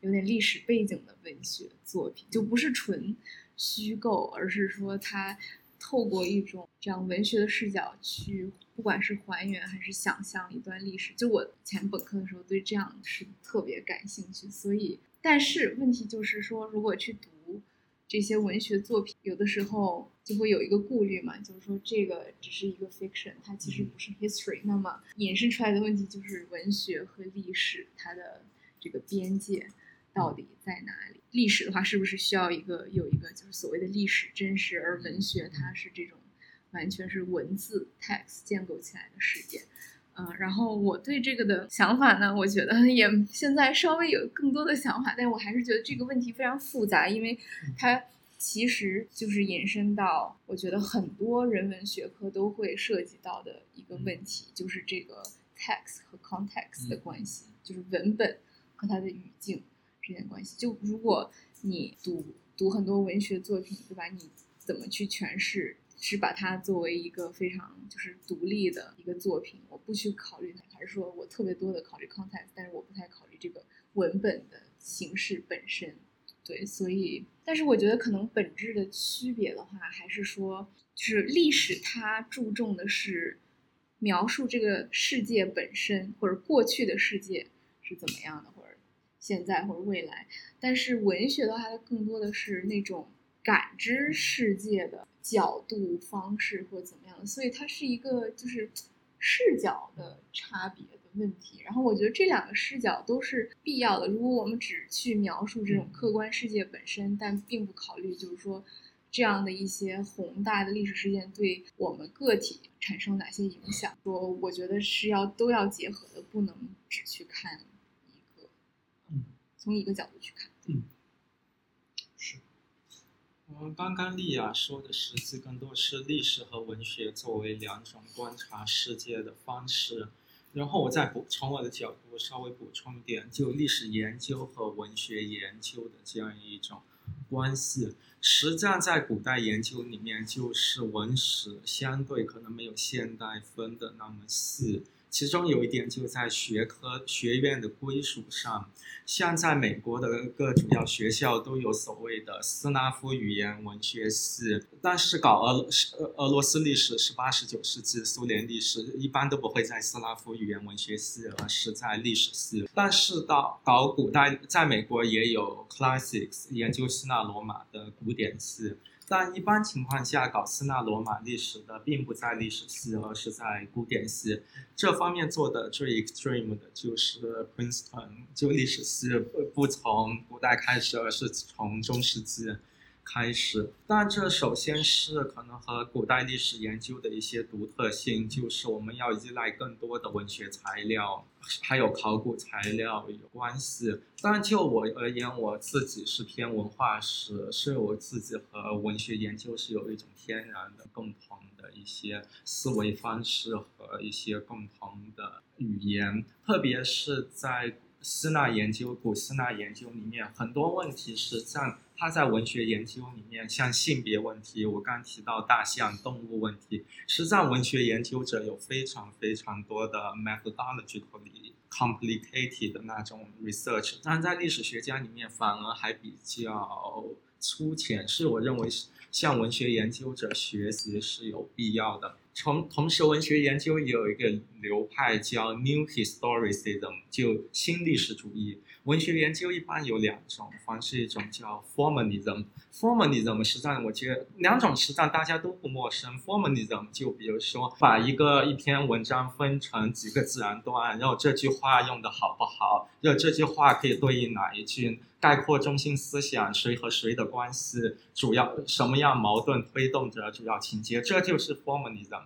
有点历史背景的文学作品，就不是纯虚构，而是说它透过一种这样文学的视角去。不管是还原还是想象一段历史，就我前本科的时候对这样是特别感兴趣。所以，但是问题就是说，如果去读这些文学作品，有的时候就会有一个顾虑嘛，就是说这个只是一个 fiction，它其实不是 history。那么引申出来的问题就是文学和历史它的这个边界到底在哪里？历史的话，是不是需要一个有一个就是所谓的历史真实，而文学它是这种。完全是文字 text 建构起来的世界，嗯，然后我对这个的想法呢，我觉得也现在稍微有更多的想法，但我还是觉得这个问题非常复杂，因为它其实就是延伸到我觉得很多人文学科都会涉及到的一个问题，就是这个 text 和 context 的关系，就是文本和它的语境之间关系。就如果你读读很多文学作品，对吧？你怎么去诠释？是把它作为一个非常就是独立的一个作品，我不去考虑它，还是说我特别多的考虑 context，但是我不太考虑这个文本的形式本身。对，所以，但是我觉得可能本质的区别的话，还是说，就是历史它注重的是描述这个世界本身，或者过去的世界是怎么样的，或者现在或者未来。但是文学的话，它更多的是那种感知世界的。角度方式或怎么样的，所以它是一个就是视角的差别的问题。然后我觉得这两个视角都是必要的。如果我们只去描述这种客观世界本身，但并不考虑就是说这样的一些宏大的历史事件对我们个体产生哪些影响，说我觉得是要都要结合的，不能只去看一个，嗯，从一个角度去看，嗯。刚刚丽亚说的实际更多是历史和文学作为两种观察世界的方式，然后我再补从我的角度稍微补充一点，就历史研究和文学研究的这样一种关系，实际上在古代研究里面，就是文史相对可能没有现代分的那么细。其中有一点就在学科学院的归属上，像在美国的各主要学校都有所谓的斯拉夫语言文学系，但是搞俄俄俄罗斯历史是八十九世纪苏联历史，一般都不会在斯拉夫语言文学系，而是在历史系。但是到搞古代，在美国也有 classics 研究希腊罗马的古典系。但一般情况下，搞斯纳罗马历史的并不在历史系，而是在古典系。这方面做的最 extreme 的就是 Princeton，就历史系不不从古代开始，而是从中世纪。开始，但这首先是可能和古代历史研究的一些独特性，就是我们要依赖更多的文学材料，还有考古材料有关系。但就我而言，我自己是偏文化史，是我自己和文学研究是有一种天然的共同的一些思维方式和一些共同的语言，特别是在希腊研究、古希腊研究里面，很多问题是像。他在文学研究里面，像性别问题，我刚提到大象动物问题，实际上文学研究者有非常非常多的 methodologically complicated 的那种 research，但在历史学家里面反而还比较粗浅，是我认为是向文学研究者学习是有必要的。从同时，文学研究也有一个流派叫 New Historicism，就新历史主义。文学研究一般有两种方式，一种叫 Formalism。Formalism 实际上，我觉得两种实际上大家都不陌生。Formalism 就比如说，把一个一篇文章分成几个自然段，然后这句话用的好不好，然后这句话可以对应哪一句。概括中心思想，谁和谁的关系，主要什么样矛盾推动着主要情节，这就是 formalism。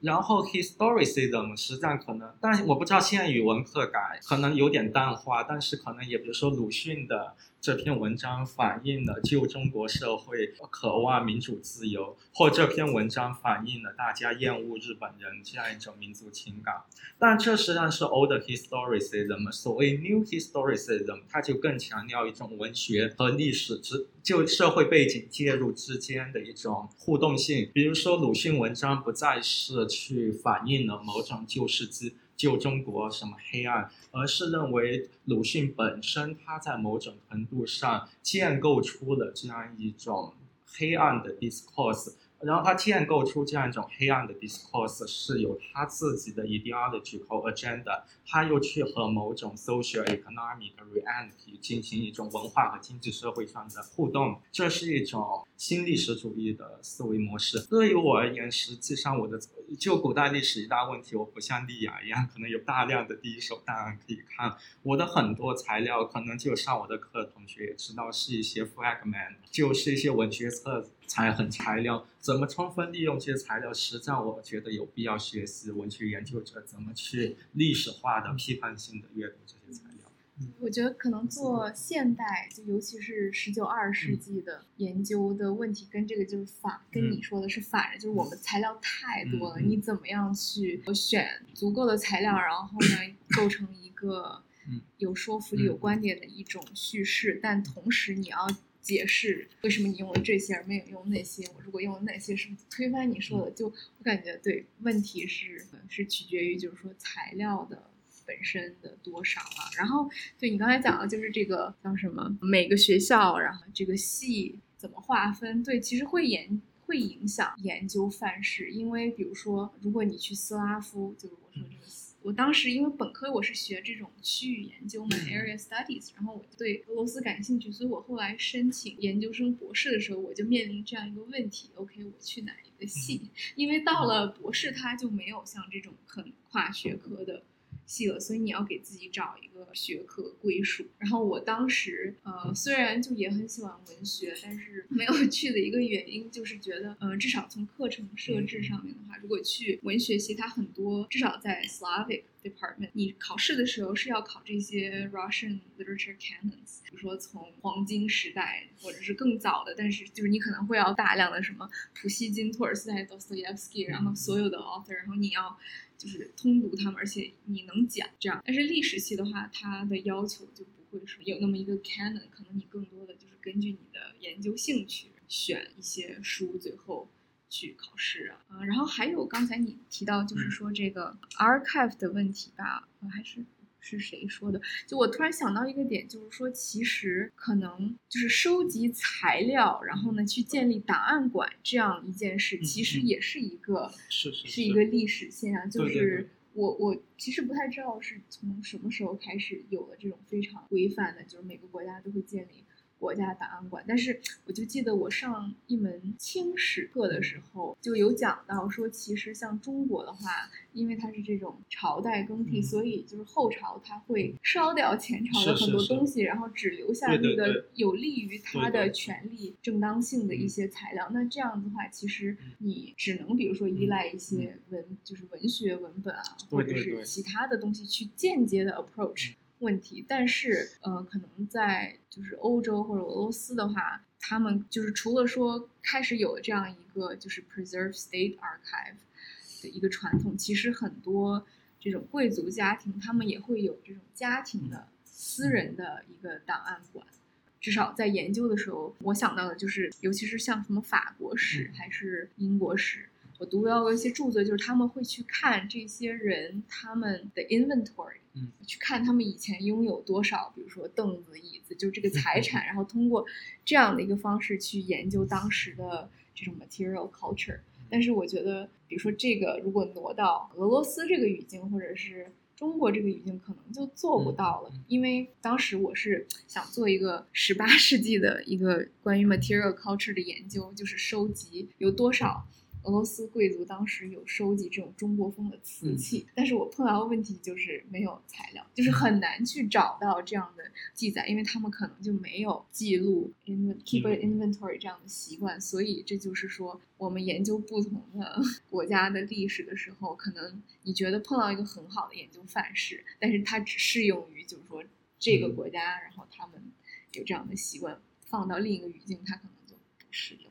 然后 historicism 实际上可能，但我不知道现在语文课改可能有点淡化，但是可能也比如说鲁迅的。这篇文章反映了旧中国社会渴望民主自由，或这篇文章反映了大家厌恶日本人这样一种民族情感。但这实际上是 old historicism，所谓 new historicism，它就更强调一种文学和历史之就社会背景介入之间的一种互动性。比如说，鲁迅文章不再是去反映了某种旧世纪。旧中国什么黑暗，而是认为鲁迅本身他在某种程度上建构出了这样一种黑暗的 discourse，然后他建构出这样一种黑暗的 discourse 是有他自己的 ideological agenda，他又去和某种 social economic reality 进行一种文化和经济社会上的互动，这是一种新历史主义的思维模式。对于我而言，实际上我的就古代历史一大问题，我不像丽雅一样，可能有大量的第一手档案可以看。我的很多材料，可能就上我的课的，同学也知道，是一些 fragment，就是一些文学册材很材料。怎么充分利用这些材料？实际上，我觉得有必要学习文学研究者怎么去历史化的、批判性的阅读这些材料。我觉得可能做现代，就尤其是十九二世纪的研究的问题，跟这个就是反，跟你说的是反着，就是我们材料太多了，你怎么样去选足够的材料，然后呢，构成一个 有说服力、有观点的一种叙事，但同时你要解释为什么你用了这些而没有用那些，我如果用了那些，是推翻你说的，就我感觉对，问题是是取决于就是说材料的。本身的多少啊？然后对你刚才讲的，就是这个叫什么？每个学校，然后这个系怎么划分？对，其实会研会影响研究范式。因为比如说，如果你去斯拉夫，就是我说这个，我当时因为本科我是学这种区域研究嘛，area studies，然后我对俄罗斯感兴趣，所以我后来申请研究生博士的时候，我就面临这样一个问题：OK，我去哪一个系？因为到了博士，他就没有像这种很跨学科的。细了，所以你要给自己找一个学科归属。然后我当时，呃，虽然就也很喜欢文学，但是没有去的一个原因就是觉得，呃，至少从课程设置上面的话，如果去文学系，它很多至少在 Slavic department，你考试的时候是要考这些 Russian literature canons，比如说从黄金时代或者是更早的，但是就是你可能会要大量的什么普希金、托尔斯泰、Dostoevsky，然后所有的 author，然后你要。就是通读他们，而且你能讲这样。但是历史系的话，它的要求就不会说有那么一个 canon，可能你更多的就是根据你的研究兴趣选一些书，最后去考试啊。啊，然后还有刚才你提到就是说这个 archive 的问题吧，还是。是谁说的？就我突然想到一个点，就是说，其实可能就是收集材料，然后呢，去建立档案馆这样一件事，其实也是一个是是是一个历史现象。就是我我其实不太知道是从什么时候开始有了这种非常规范的，就是每个国家都会建立。国家档案馆，但是我就记得我上一门清史课的时候，就有讲到说，其实像中国的话，因为它是这种朝代更替，所以就是后朝它会烧掉前朝的很多东西，然后只留下那个有利于它的权利正当性的一些材料。那这样子的话，其实你只能比如说依赖一些文，就是文学文本啊，或者是其他的东西去间接的 approach。问题，但是呃，可能在就是欧洲或者俄罗斯的话，他们就是除了说开始有了这样一个就是 preserve state archive 的一个传统，其实很多这种贵族家庭，他们也会有这种家庭的私人的一个档案馆。至少在研究的时候，我想到的就是，尤其是像什么法国史还是英国史，我读到过一些著作，就是他们会去看这些人他们的 inventory。嗯，去看他们以前拥有多少，比如说凳子、椅子，就这个财 产，然后通过这样的一个方式去研究当时的这种 material culture。但是我觉得，比如说这个如果挪到俄罗斯这个语境，或者是中国这个语境，可能就做不到了。因为当时我是想做一个十八世纪的一个关于 material culture 的研究，就是收集有多少。俄罗斯贵族当时有收集这种中国风的瓷器，但是我碰到的问题就是没有材料，就是很难去找到这样的记载，因为他们可能就没有记录 in keep inventory 这样的习惯，所以这就是说，我们研究不同的 国家的历史的时候，可能你觉得碰到一个很好的研究范式，但是它只适用于就是说这个国家，然后他们有这样的习惯，放到另一个语境，它可能就不适用。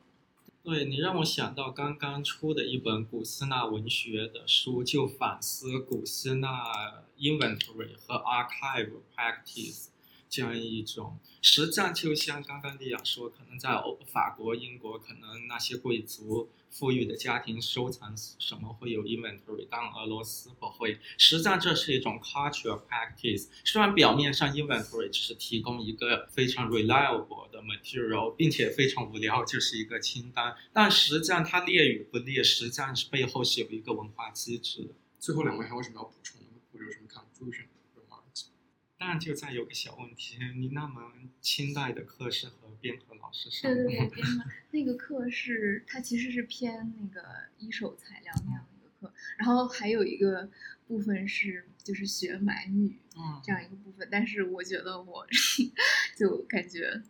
对你让我想到刚刚出的一本古希腊文学的书，就反思古希腊 inventory 和 archive practice。这样一种。实际上，就像刚刚莉亚说，可能在欧法国、英国，可能那些贵族、富裕的家庭收藏什么会有 inventory，但俄罗斯不会。实际上，这是一种 cultural practice。虽然表面上 inventory 只是提供一个非常 reliable 的 material，并且非常无聊，就是一个清单，但实际上它列与不列，实际上是背后是有一个文化机制的。最后两位还有什么要补充的，或者有什么 conclusion？然，就再有个小问题，你那门清代的课是和边河老师上的？对对对，边河那个课是它其实是偏那个一手材料那样的一个课，然后还有一个部分是就是学满语嗯这样一个部分，但是我觉得我 就感觉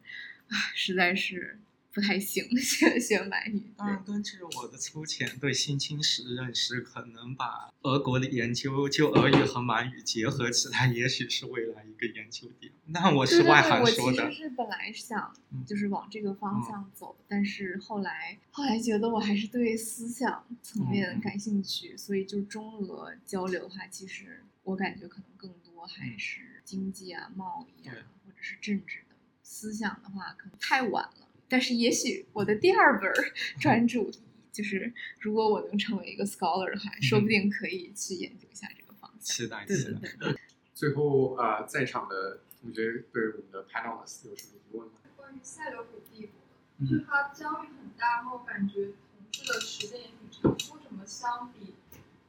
啊，实在是。不太行，学学满语。当然，根据我的粗浅对新清史认识，可能把俄国的研究就俄语和满语结合起来，也许是未来一个研究点。那我是外行说的。我其实是本来想就是往这个方向走，但是后来后来觉得我还是对思想层面感兴趣，所以就中俄交流的话，其实我感觉可能更多还是经济啊、贸易啊，或者是政治的。思想的话，可能太晚了。但是也许我的第二本 专注就是，如果我能成为一个 scholar 的话，说不定可以去研究一下这个方向。期待期待。最后呃，在场的同学对我们的 panelists 有什么疑问吗？关于塞琉古帝国，就是它疆域很大，然后感觉统治的时间也挺长，为什么相比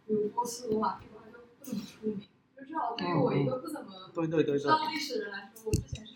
比如波斯罗马帝国它就不怎么出名？就至少对于我一个不怎么对对对知道历史的人来说，我之前是。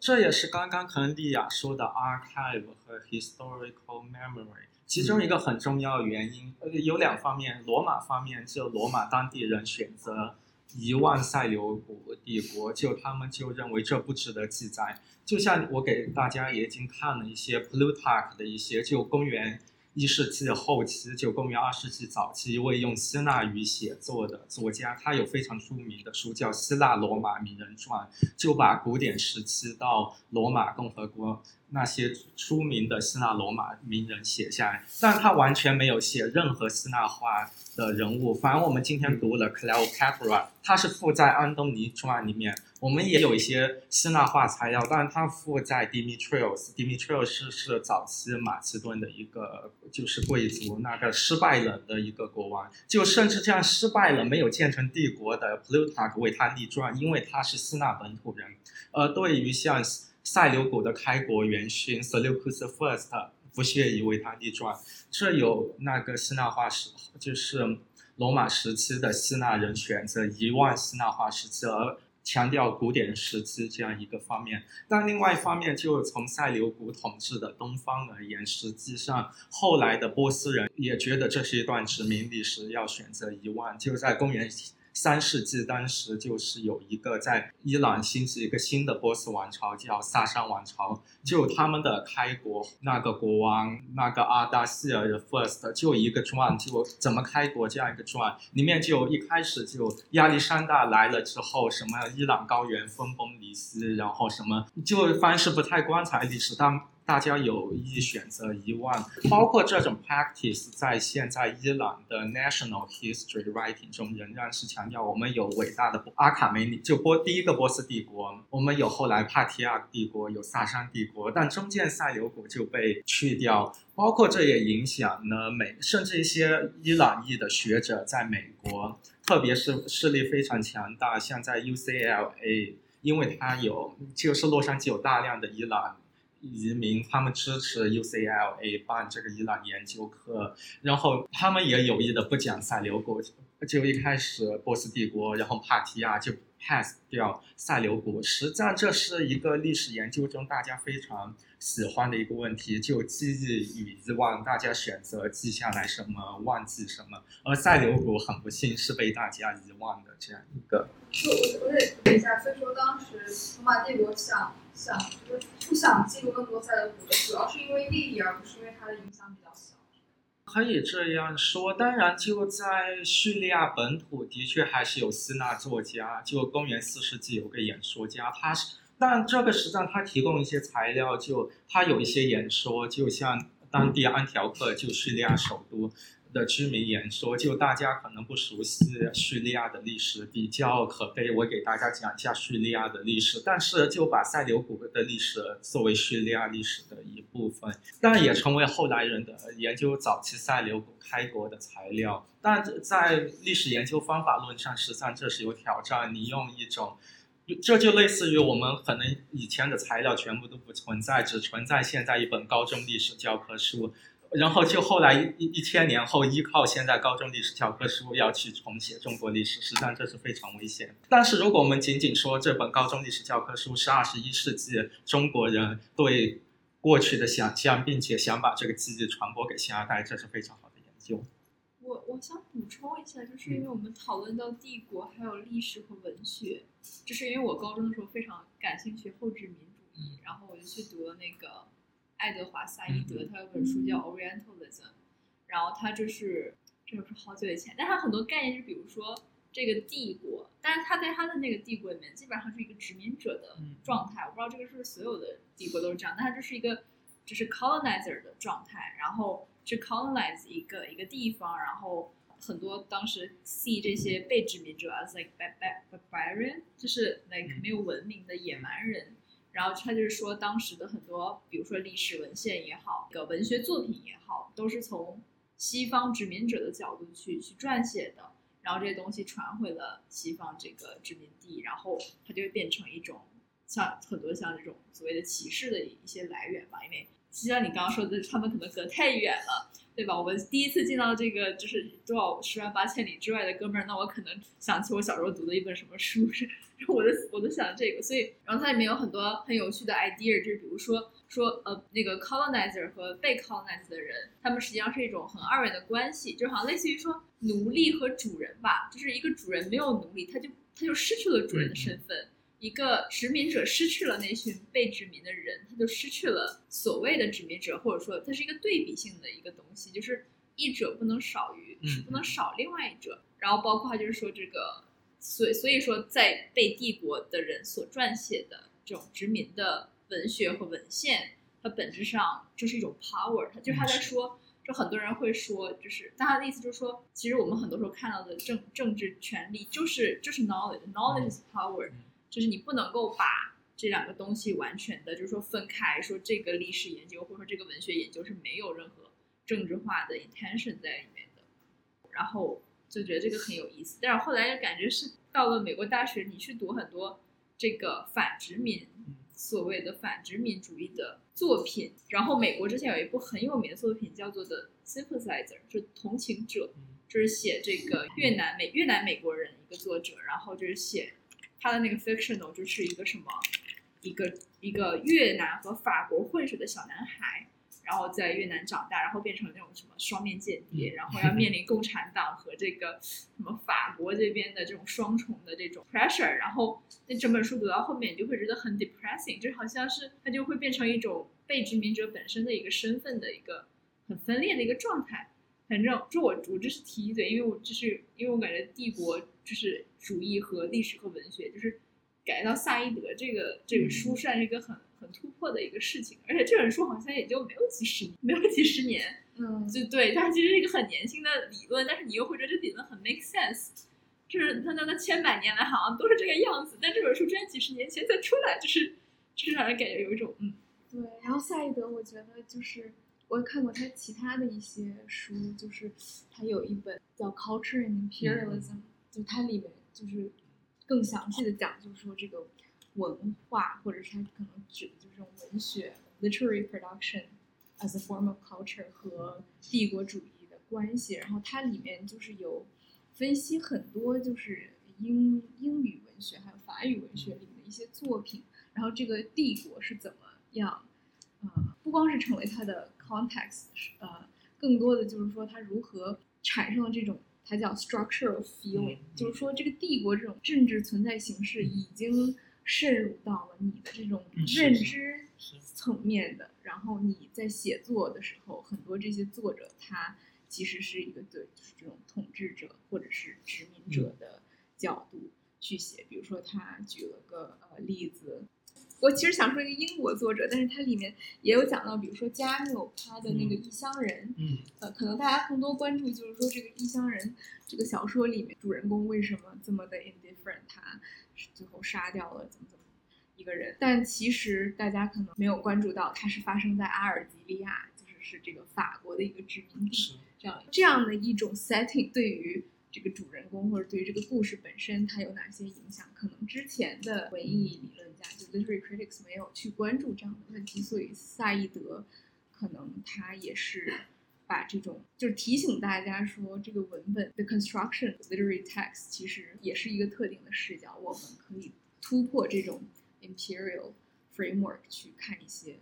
这也是刚刚可能莉亚说的 archive 和 historical memory，其中一个很重要原因，呃，有两方面，罗马方面就罗马当地人选择遗忘塞琉古帝国，就他们就认为这不值得记载。就像我给大家也已经看了一些 Plutarch 的一些，就公元。一世纪后期，就公元二世纪早期，一位用希腊语写作的作家，他有非常著名的书叫《希腊罗马名人传》，就把古典时期到罗马共和国那些出名的希腊罗马名人写下来，但他完全没有写任何希腊化。的人物，反而我们今天读了 Cleopatra，他是附在安东尼传里面。我们也有一些希腊化材料，但是他附在 Demetrius，Demetrius 是是早期马其顿的一个就是贵族，那个失败了的一个国王，就甚至这样失败了没有建成帝国的 Plutarch 为他立传，因为他是希腊本土人。而对于像塞琉古的开国元勋 Seleucus I。不屑于为他立传，这有那个希腊化时，就是罗马时期的希腊人选择遗忘希腊化时期，而强调古典时期这样一个方面。但另外一方面，就从塞琉古统治的东方而言，实际上后来的波斯人也觉得这是一段殖民历史，要选择遗忘。就在公元。三世纪当时就是有一个在伊朗兴起一个新的波斯王朝，叫萨珊王朝。就他们的开国那个国王，那个阿达希尔的 first，就一个传，就怎么开国这样一个传，里面就一开始就亚历山大来了之后，什么伊朗高原分崩离析，然后什么就凡是不太光彩历史，当。大家有意选择遗忘，包括这种 practice 在现在伊朗的 national history writing 中仍然是强调我们有伟大的阿卡梅尼，就波第一个波斯帝国，我们有后来帕提亚帝国，有萨珊帝国，但中间塞琉古就被去掉，包括这也影响了美，甚至一些伊朗裔的学者在美国，特别是势力非常强大，像在 UCLA，因为它有就是洛杉矶有大量的伊朗。移民他们支持 UCLA 办这个伊朗研究课，然后他们也有意的不讲塞琉古，就一开始波斯帝国，然后帕提亚就 pass 掉塞琉古。实际上这是一个历史研究中大家非常喜欢的一个问题，就记忆与遗忘，大家选择记下来什么，忘记什么。而塞琉古很不幸是被大家遗忘的这样一个。就我我得问一下，所以说当时罗马帝国想。想就不想记录更多塞琉古的，主要是因为利益，而不是因为它的影响比较小。可以这样说，当然就在叙利亚本土，的确还是有希腊作家。就公元四世纪有个演说家，他是，但这个实际上他提供一些材料，就他有一些演说，就像当地安条克就叙利亚首都。的居民言说，就大家可能不熟悉叙利亚的历史，比较可悲。我给大家讲一下叙利亚的历史，但是就把塞琉古的历史作为叙利亚历史的一部分，但也成为后来人的研究早期塞琉古开国的材料。但在历史研究方法论上，实际上这是有挑战。你用一种，这就类似于我们可能以前的材料全部都不存在，只存在现在一本高中历史教科书。然后就后来一一千年后，依靠现在高中历史教科书要去重写中国历史，实际上这是非常危险。但是如果我们仅仅说这本高中历史教科书是二十一世纪中国人对过去的想象，并且想把这个记忆传播给下一代，这是非常好的研究。我我想补充一下，就是因为我们讨论到帝国还有历史和文学，就是因为我高中的时候非常感兴趣后殖民主义，然后我就去读了那个。爱德华·萨伊德，他有本书叫《Orientalism》，然后他就是，这个是好久以前，但他很多概念，就比如说这个帝国，但是他在他的那个帝国里面，基本上是一个殖民者的状态。我不知道这个是不是所有的帝国都是这样，但他就是一个就是 colonizer 的状态，然后去 colonize 一个一个地方，然后很多当时 see 这些被殖民者 as like barbarian，就是 like 没有文明的野蛮人。然后他就是说，当时的很多，比如说历史文献也好，个文学作品也好，都是从西方殖民者的角度去去撰写的。然后这些东西传回了西方这个殖民地，然后它就会变成一种像很多像这种所谓的歧视的一些来源吧。因为就像你刚刚说的，他们可能隔太远了。对吧？我们第一次见到这个就是多少十万八千里之外的哥们儿，那我可能想起我小时候读的一本什么书，是我的，我都想这个。所以，然后它里面有很多很有趣的 idea，就是比如说说呃那个 colonizer 和被 colonize 的人，他们实际上是一种很二元的关系，就好像类似于说奴隶和主人吧，就是一个主人没有奴隶，他就他就失去了主人的身份。一个殖民者失去了那群被殖民的人，他就失去了所谓的殖民者，或者说它是一个对比性的一个东西，就是一者不能少于，是不能少另外一者。然后包括就是说这个，所所以说在被帝国的人所撰写的这种殖民的文学和文献，它本质上就是一种 power。他就是他在说，就很多人会说，就是他的意思就是说，其实我们很多时候看到的政政治权利就是就是 knowledge，knowledge is power。就是你不能够把这两个东西完全的，就是说分开，说这个历史研究或者说这个文学研究是没有任何政治化的 intention 在里面的，然后就觉得这个很有意思。但是后来就感觉是到了美国大学，你去读很多这个反殖民所谓的反殖民主义的作品，然后美国之前有一部很有名的作品叫做 The Sympathizer，是同情者，就是写这个越南美越南美国人一个作者，然后就是写。他的那个 fictional 就是一个什么，一个一个越南和法国混血的小男孩，然后在越南长大，然后变成那种什么双面间谍，然后要面临共产党和这个什么法国这边的这种双重的这种 pressure，然后那整本书读到后面，你就会觉得很 depressing，就好像是他就会变成一种被殖民者本身的一个身份的一个很分裂的一个状态。反正就我我这是提一嘴，因为我就是因为我感觉帝国就是主义和历史和文学，就是改到萨伊德这个这个书算是一个很很突破的一个事情，而且这本书好像也就没有几十年，没有几十年，嗯，就对，它其实是一个很年轻的理论，但是你又会觉得这理论很 make sense，就是它它它千百年来好像都是这个样子，但这本书居然几十年前才出来，就是就是让人感觉有一种嗯，对，然后萨伊德我觉得就是。我看过他其他的一些书，就是他有一本叫《Culture and Imperialism》，就它里面就是更详细的讲，就是说这个文化，或者是它可能指的就是这种文学 （literary production as a form of culture） 和帝国主义的关系。然后它里面就是有分析很多，就是英英语文学还有法语文学里面的一些作品，然后这个帝国是怎么样，呃，不光是成为它的。context 呃，更多的就是说它如何产生了这种，它叫 structural feeling，就是说这个帝国这种政治存在形式已经渗入到了你的这种认知层面的，然后你在写作的时候，很多这些作者他其实是一个对，就是这种统治者或者是殖民者的角度去写，比如说他举了个呃例子。我其实想说一个英国作者，但是它里面也有讲到，比如说加缪他的那个《异乡人》，嗯，呃，可能大家更多关注就是说这个《异乡人》这个小说里面主人公为什么这么的 indifferent，他最后杀掉了怎么怎么一个人，但其实大家可能没有关注到，它是发生在阿尔及利亚，就是是这个法国的一个殖民地，这样这样的一种 setting 对于。这个主人公或者对于这个故事本身，它有哪些影响？可能之前的文艺理论家，就 literary critics 没有去关注这样的问题，所以萨义德可能他也是把这种就是提醒大家说，这个文本的 construction literary text 其实也是一个特定的视角，我们可以突破这种 imperial framework 去看一些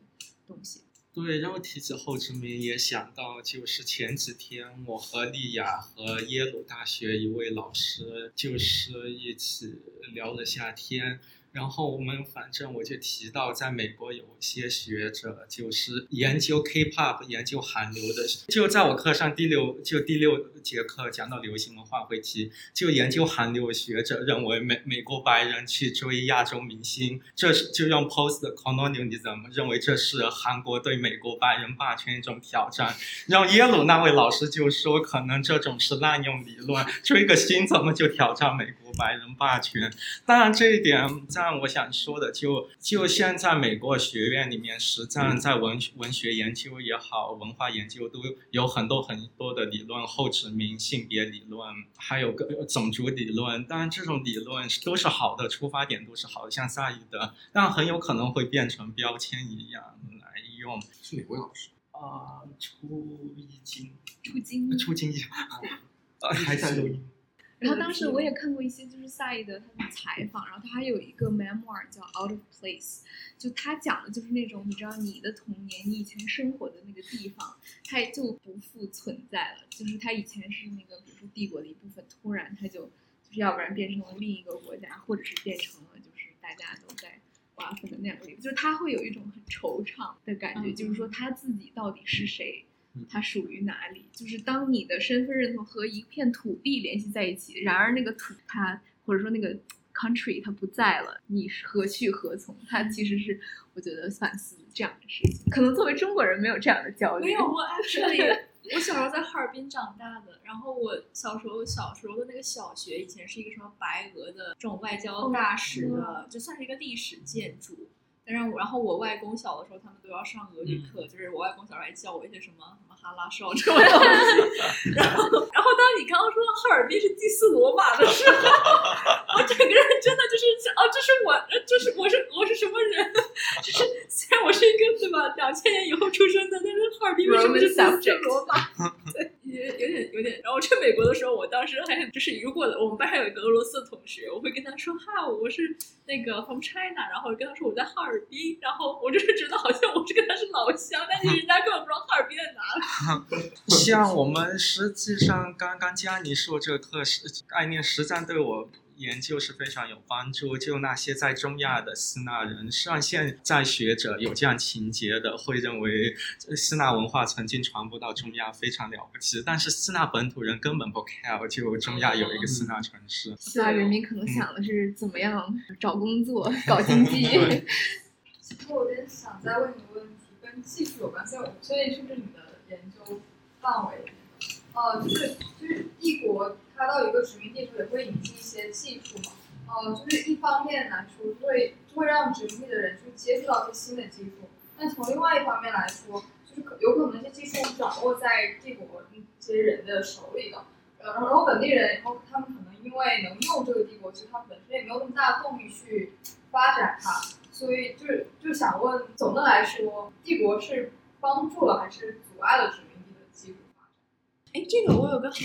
东西。对，然后提起后殖民，也想到就是前几天我和丽雅和耶鲁大学一位老师就是一起聊了下天。然后我们反正我就提到，在美国有些学者就是研究 K-pop、研究韩流的，就在我课上第六就第六节课讲到流行文化会提，就研究韩流学者认为美美国白人去追亚洲明星，这是就用 post colonialism 认为这是韩国对美国白人霸权一种挑战。然后耶鲁那位老师就说，可能这种是滥用理论，追个星怎么就挑战美国白人霸权？当然这一点在。我想说的，就就现在美国学院里面，实际上在文文学研究也好，文化研究都有很多很多的理论，后殖民性别理论，还有个种族理论。当然，这种理论都是好的，出发点都是好的，像萨义德，但很有可能会变成标签一样来用。是哪位老师？啊，出一金，出金，出金，啊，还在录音。然后当时我也看过一些就是萨义德他的采访，然后他还有一个 memoir 叫 Out of Place，就他讲的就是那种你知道你的童年，你以前生活的那个地方，它就不复存在了，就是它以前是那个比如说帝国的一部分，突然它就就是要不然变成了另一个国家，或者是变成了就是大家都在瓜分的那样的，就是他会有一种很惆怅的感觉，就是说他自己到底是谁。它属于哪里？就是当你的身份认同和一片土地联系在一起，然而那个土它或者说那个 country 它不在了，你何去何从？它其实是我觉得反思这样的事情。可能作为中国人没有这样的焦虑。没有，我 actually 我小时候在哈尔滨长大的，然后我小时候小时候的那个小学以前是一个什么白俄的这种外交大使的，就算是一个历史建筑。然后，然后我外公小的时候，他们都要上俄语课，就是我外公小时候还教我一些什么什么哈拉少这种东西。然后，然后当你刚刚说到哈尔滨是第四罗马的时候，我整个人真的就是哦，这是我，这是我是我是什么人？就是虽然我是一个对吧，两千年以后出生的，但是哈尔滨为什么是第四罗马？对，有有点有点。然后去美国的时候，我当时还想就是如果我们班上有一个俄罗斯的同学，我会跟他说哈，我是那个 from China，然后跟他说我在哈尔。滨，然后我就是觉得好像我是跟他是老乡，但是人家根本不知道哈尔滨在哪里。像我们实际上刚刚佳妮说这个课是概念，实战对我研究是非常有帮助。就那些在中亚的斯纳人，实际上现在学者有这样情节的，会认为斯纳文化曾经传播到中亚非常了不起，但是斯纳本土人根本不 care，就中亚有一个斯纳城市。希腊人民可能想的是怎么样找工作、搞经济。其实我有点想再问一个问题，跟技术有关，所以是不是你的研究范围。呃，就是就是帝国它到一个殖民地时候也会引进一些技术嘛。呃，就是一方面来说就会就会让殖民地的人去接触到一些新的技术，但从另外一方面来说，就是可有可能这些技术掌握在帝国一些人的手里的。呃，然后本地人以后他们可能因为能用这个帝国，其实他本身也没有那么大的动力去发展它。所以就是就想问，总的来说，帝国是帮助了还是阻碍了殖民？哎，这个我有个很，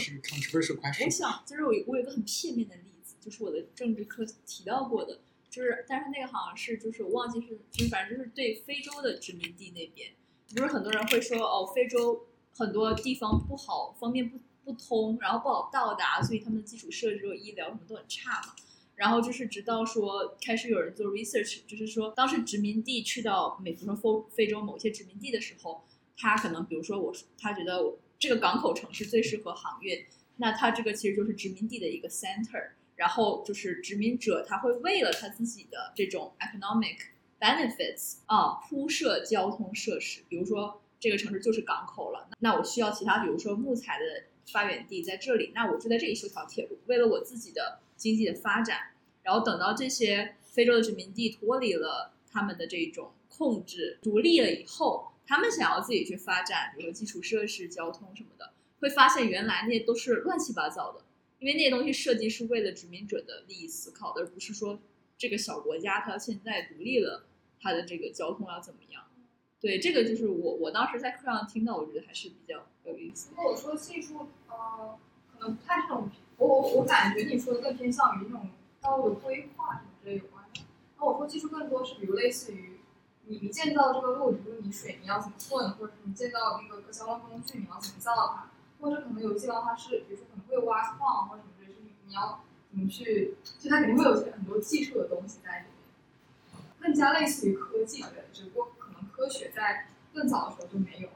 我想就是我我有个很片面的例子，就是我的政治课提到过的，就是但是那个好像是就是我忘记是就是反正就是对非洲的殖民地那边，不是很多人会说哦，非洲很多地方不好，方便不不通，然后不好到达，所以他们的基础设施和医疗什么都很差嘛。然后就是直到说开始有人做 research，就是说当时殖民地去到美，比如说非非洲某些殖民地的时候，他可能比如说我他觉得这个港口城市最适合航运，那它这个其实就是殖民地的一个 center。然后就是殖民者他会为了他自己的这种 economic benefits 啊，铺设交通设施，比如说这个城市就是港口了，那我需要其他，比如说木材的发源地在这里，那我就在这里修条铁路，为了我自己的经济的发展。然后等到这些非洲的殖民地脱离了他们的这种控制，独立了以后，他们想要自己去发展，比如说基础设施、交通什么的，会发现原来那些都是乱七八糟的，因为那些东西设计是为了殖民者的利益思考的，而不是说这个小国家它现在独立了，它的这个交通要怎么样。对，这个就是我我当时在课上听到，我觉得还是比较有意思。如果我说技术，呃，可能不太这种，我我我感觉你说的更偏向于那种道路规划什么之类有关的。那我说技术更多是比如类似于你建造这个路，比如你水泥要怎么混，或者你建造那个交通工具你要怎么造它，或者可能有些的话是，比如说可能会挖矿或者什么之类，是你要怎么去，就它肯定会有些很多技术的东西在里面，更加类似于科技的，只不过可能科学在更早的时候就没有。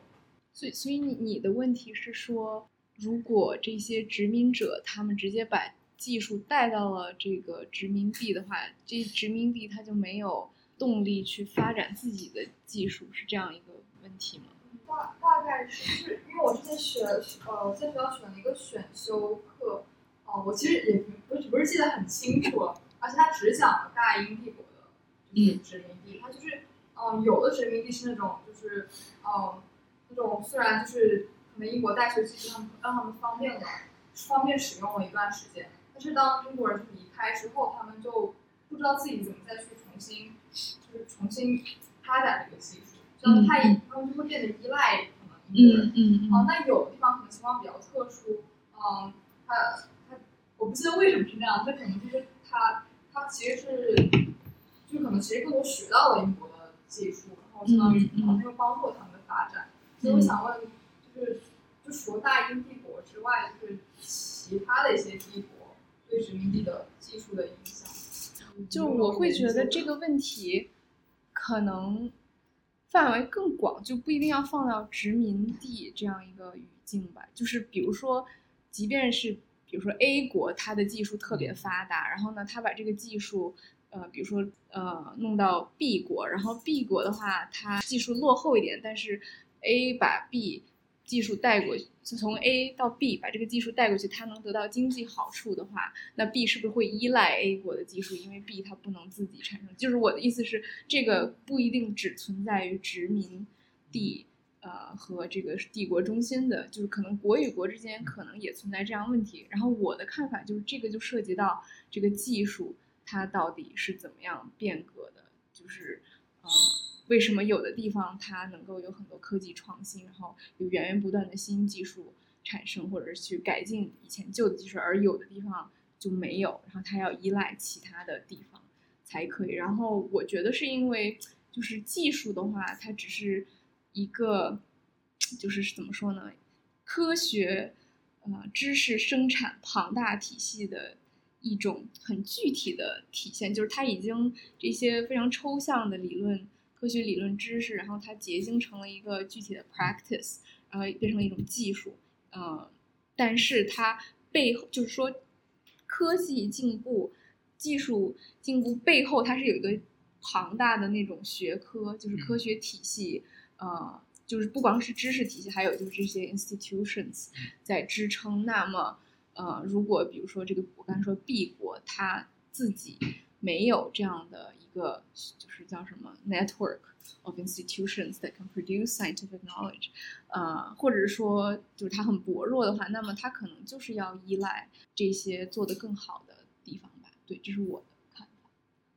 所以，所以你你的问题是说，如果这些殖民者他们直接把技术带到了这个殖民地的话，这殖民地它就没有动力去发展自己的技术，是这样一个问题吗？大大概是，就是因为我之前选，呃，在学校选了一个选修课，哦、我其实也不不是不是记得很清楚了，而且它只讲了大英帝国的，就是殖民地，它就是，嗯、有的殖民地是那种就是，嗯、那种虽然就是可能英国带学技术，他们让他们方便了，方便使用了一段时间，但是当英国人离开之后，他们就不知道自己怎么再去重新，就是重新发展这个技术，这样太他们就会变得依赖可能英国人。嗯哦，那有的地方可能情况比较特殊，嗯，他他我不记得为什么是那样，它可能就是他他其实是，就可能其实更多学到了英国的技术，然后相当于嗯嗯好像又帮助了他们的发展。所以我想问，就是就除了大英帝国之外，就是其他的一些帝国对殖民地的技术的影响。就我会觉得这个问题可能范围更广，就不一定要放到殖民地这样一个语境吧。就是比如说，即便是比如说 A 国，它的技术特别发达，然后呢，它把这个技术。呃，比如说，呃，弄到 B 国，然后 B 国的话，它技术落后一点，但是 A 把 B 技术带过去，从 A 到 B 把这个技术带过去，它能得到经济好处的话，那 B 是不是会依赖 A 国的技术？因为 B 它不能自己产生。就是我的意思是，这个不一定只存在于殖民地，呃和这个帝国中心的，就是可能国与国之间可能也存在这样问题。然后我的看法就是，这个就涉及到这个技术它到底是怎么样变革的，就是呃。为什么有的地方它能够有很多科技创新，然后有源源不断的新技术产生，或者是去改进以前旧的技术，而有的地方就没有，然后它要依赖其他的地方才可以。然后我觉得是因为，就是技术的话，它只是一个，就是怎么说呢，科学呃知识生产庞大体系的一种很具体的体现，就是它已经这些非常抽象的理论。科学理论知识，然后它结晶成了一个具体的 practice，然后变成了一种技术，呃，但是它背后就是说，科技进步、技术进步背后，它是有一个庞大的那种学科，就是科学体系，呃，就是不光是知识体系，还有就是这些 institutions 在支撑。那么，呃，如果比如说这个我刚才说 B 国，它自己没有这样的一个就是叫什么 network of institutions that can produce scientific knowledge，呃，或者是说就是它很薄弱的话，那么它可能就是要依赖这些做得更好的地方吧。对，这是我的看法。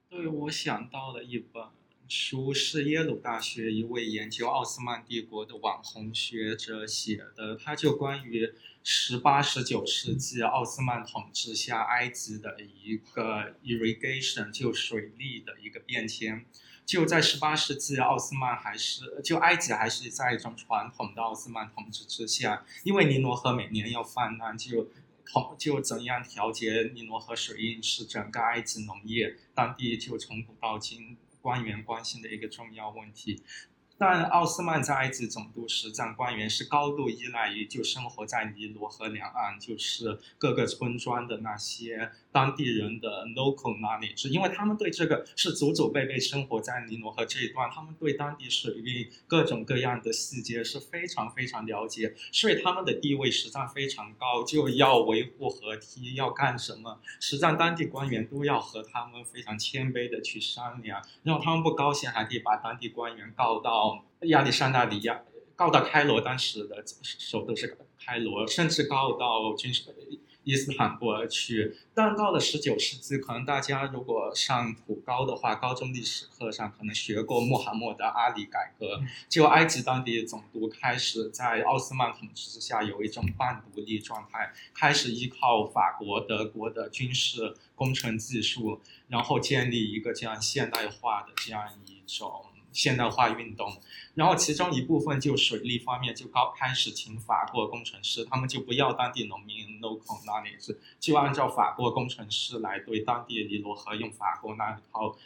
对，我想到了一本书，是耶鲁大学一位研究奥斯曼帝国的网红学者写的，他就关于十八、十九世纪奥斯曼统治下埃及的一个 irrigation 就水利的一个变迁。就在十八世纪，奥斯曼还是就埃及还是在一种传统的奥斯曼统治之下，因为尼罗河每年要泛滥，就统就怎样调节尼罗河水运是整个埃及农业当地就从古到今官员关心的一个重要问题。但奥斯曼在埃及总督实战官员是高度依赖于就生活在尼罗河两岸，就是各个村庄的那些当地人的 local knowledge，因为他们对这个是祖祖辈辈生活在尼罗河这一段，他们对当地水域各种各样的细节是非常非常了解，所以他们的地位实在非常高，就要维护河堤，要干什么，实际上当地官员都要和他们非常谦卑的去商量，然后他们不高兴还可以把当地官员告到。亚历山大里亚告到开罗，当时的首都是开罗，甚至告到军事伊斯坦布尔去。但到了十九世纪，可能大家如果上普高的话，高中历史课上可能学过穆罕默德阿里改革，就埃及当地总督开始在奥斯曼统治之下有一种半独立状态，开始依靠法国、德国的军事工程技术，然后建立一个这样现代化的这样一种。现代化运动，然后其中一部分就水利方面就高开始请法国工程师，他们就不要当地农民 local knowledge，就按照法国工程师来对当地尼罗河用法国那一套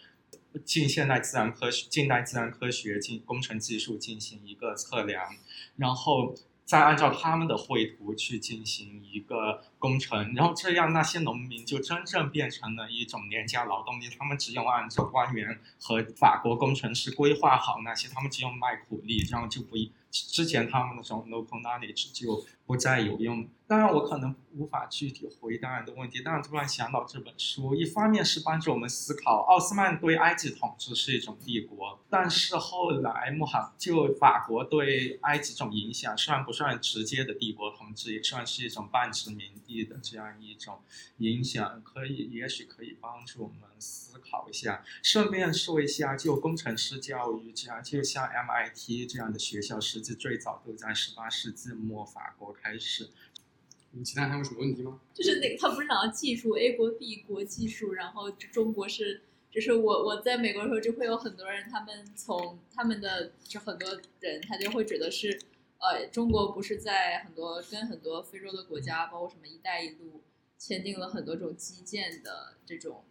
近现代自然科学、近代自然科学进工程技术进行一个测量，然后。再按照他们的绘图去进行一个工程，然后这样那些农民就真正变成了一种廉价劳动力，他们只有按照官员和法国工程师规划好那些，他们只有卖苦力，这样就不一。之前他们那种 local knowledge 就不再有用。当然，我可能无法具体回答你的问题。但是突然想到这本书，一方面是帮助我们思考奥斯曼对埃及统治是一种帝国，但是后来穆罕就法国对埃及这种影响，算不算直接的帝国统治，也算是一种半殖民地的这样一种影响，可以也许可以帮助我们思考一下。顺便说一下，就工程师教育这样，就像 MIT 这样的学校实际。最早都在十八世纪末法国开始。你其他还有什么问题吗？就是那个他不是讲技术，A 国 B 国技术，然后中国是，就是我我在美国的时候就会有很多人，他们从他们的就很多人，他就会觉得是，呃，中国不是在很多跟很多非洲的国家，包括什么“一带一路”，签订了很多种基建的这种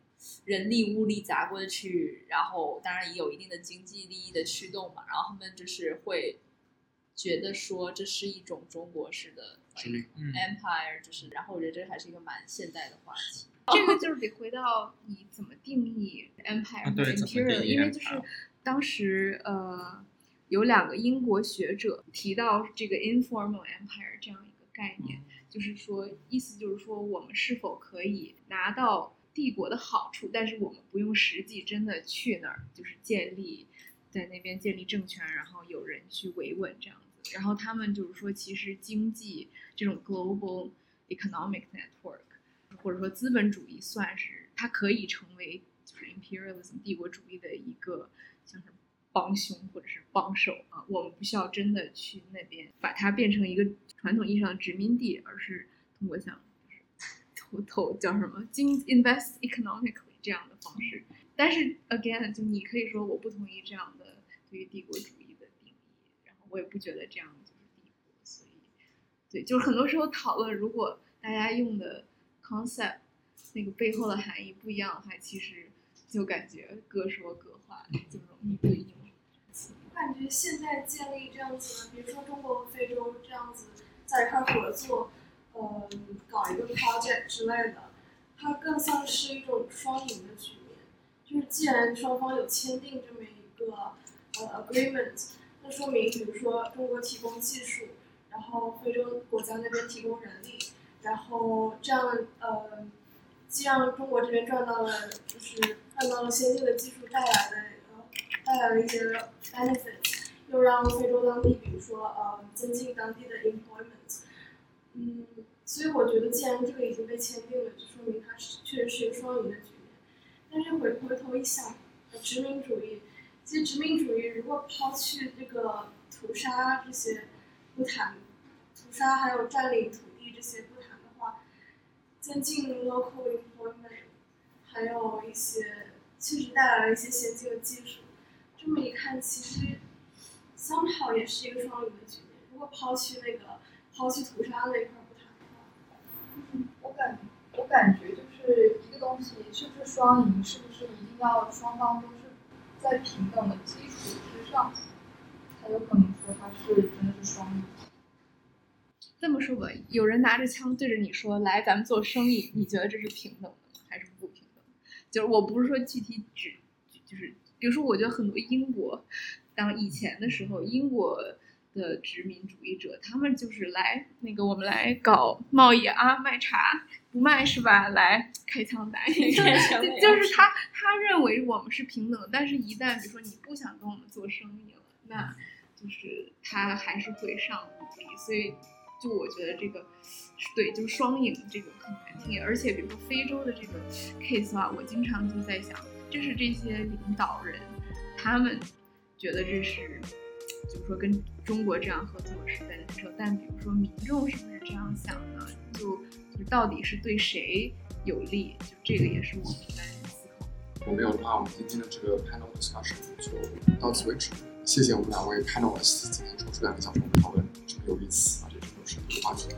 人力物力砸过去，然后当然也有一定的经济利益的驱动嘛，然后他们就是会。觉得说这是一种中国式的 empire，就是，然后我觉得这还是一个蛮现代的话题。这个就是得回到你怎么定义 empire 和 imperial，因为就是当时呃有两个英国学者提到这个 informal empire 这样一个概念，就是说意思就是说我们是否可以拿到帝国的好处，但是我们不用实际真的去那儿，就是建立在那边建立政权，然后有人去维稳这样子。然后他们就是说，其实经济这种 global economic network，或者说资本主义，算是它可以成为就是 imperialism 帝国主义的一个像是帮凶或者是帮手啊。我们不需要真的去那边把它变成一个传统意义上的殖民地，而是通过像投叫什么经 invest economically 这样的方式。但是 again，就你可以说我不同意这样的对于帝国主义的定义，然后。我也不觉得这样就是帝国，所以，对，就是很多时候讨论，如果大家用的 concept 那个背后的含义不一样的话，其实就感觉各说各话，就容易对应。我感觉现在建立这样子，比如说中国和非洲这样子在一块合作，嗯，搞一个 project 之类的，它更像是一种双赢的局面。就是既然双方有签订这么一个呃 agreement。那说明，比如说中国提供技术，然后非洲国家那边提供人力，然后这样呃，既让中国这边赚到了，就是赚到了先进的技术带来的呃带来了一些 benefits，又让非洲当地，比如说呃增进当地的 employment，嗯，所以我觉得既然这个已经被签订了，就说明它是确实是一个双赢的局面。但是回回头一想，殖民主义。其实殖民主义如果抛去这个屠杀这些不谈，屠杀还有占领土地这些不谈的话，增进 local employment，还有一些确实带来了一些先进的技术。这么一看，其实 somehow 也是一个双赢的局面。如果抛去那个抛弃屠杀那一块不谈的话，我感我感觉就是一个东西是不是双赢，是不是一定要双方都是。在平等的基础之上，才有可能说它是真的是双赢。这么说吧，有人拿着枪对着你说：“来，咱们做生意。”你觉得这是平等的吗？还是不平等？就是我不是说具体指，就是比如说，我觉得很多英国，当以前的时候，英国的殖民主义者，他们就是来那个我们来搞贸易啊，卖茶不卖是吧？来开枪打就是他他认为我们是平等的，但是一旦比如说你不想跟我们做生意了，那就是他还是会上武力，所以。就我觉得这个，对，就是双赢这个很难听，而且比如说非洲的这个 case 啊，我经常就在想，这是这些领导人他们觉得这是，就是说跟中国这样合作是在难受，但比如说民众是不是这样想的？就就到底是对谁有利？就这个也是我们在思考。我没有的话，我们今天的这个 panel discussion 就到此为止。谢谢我们两位 panelists 今天抽出两个小时我们讨论这么有意思啊，这种深度话题。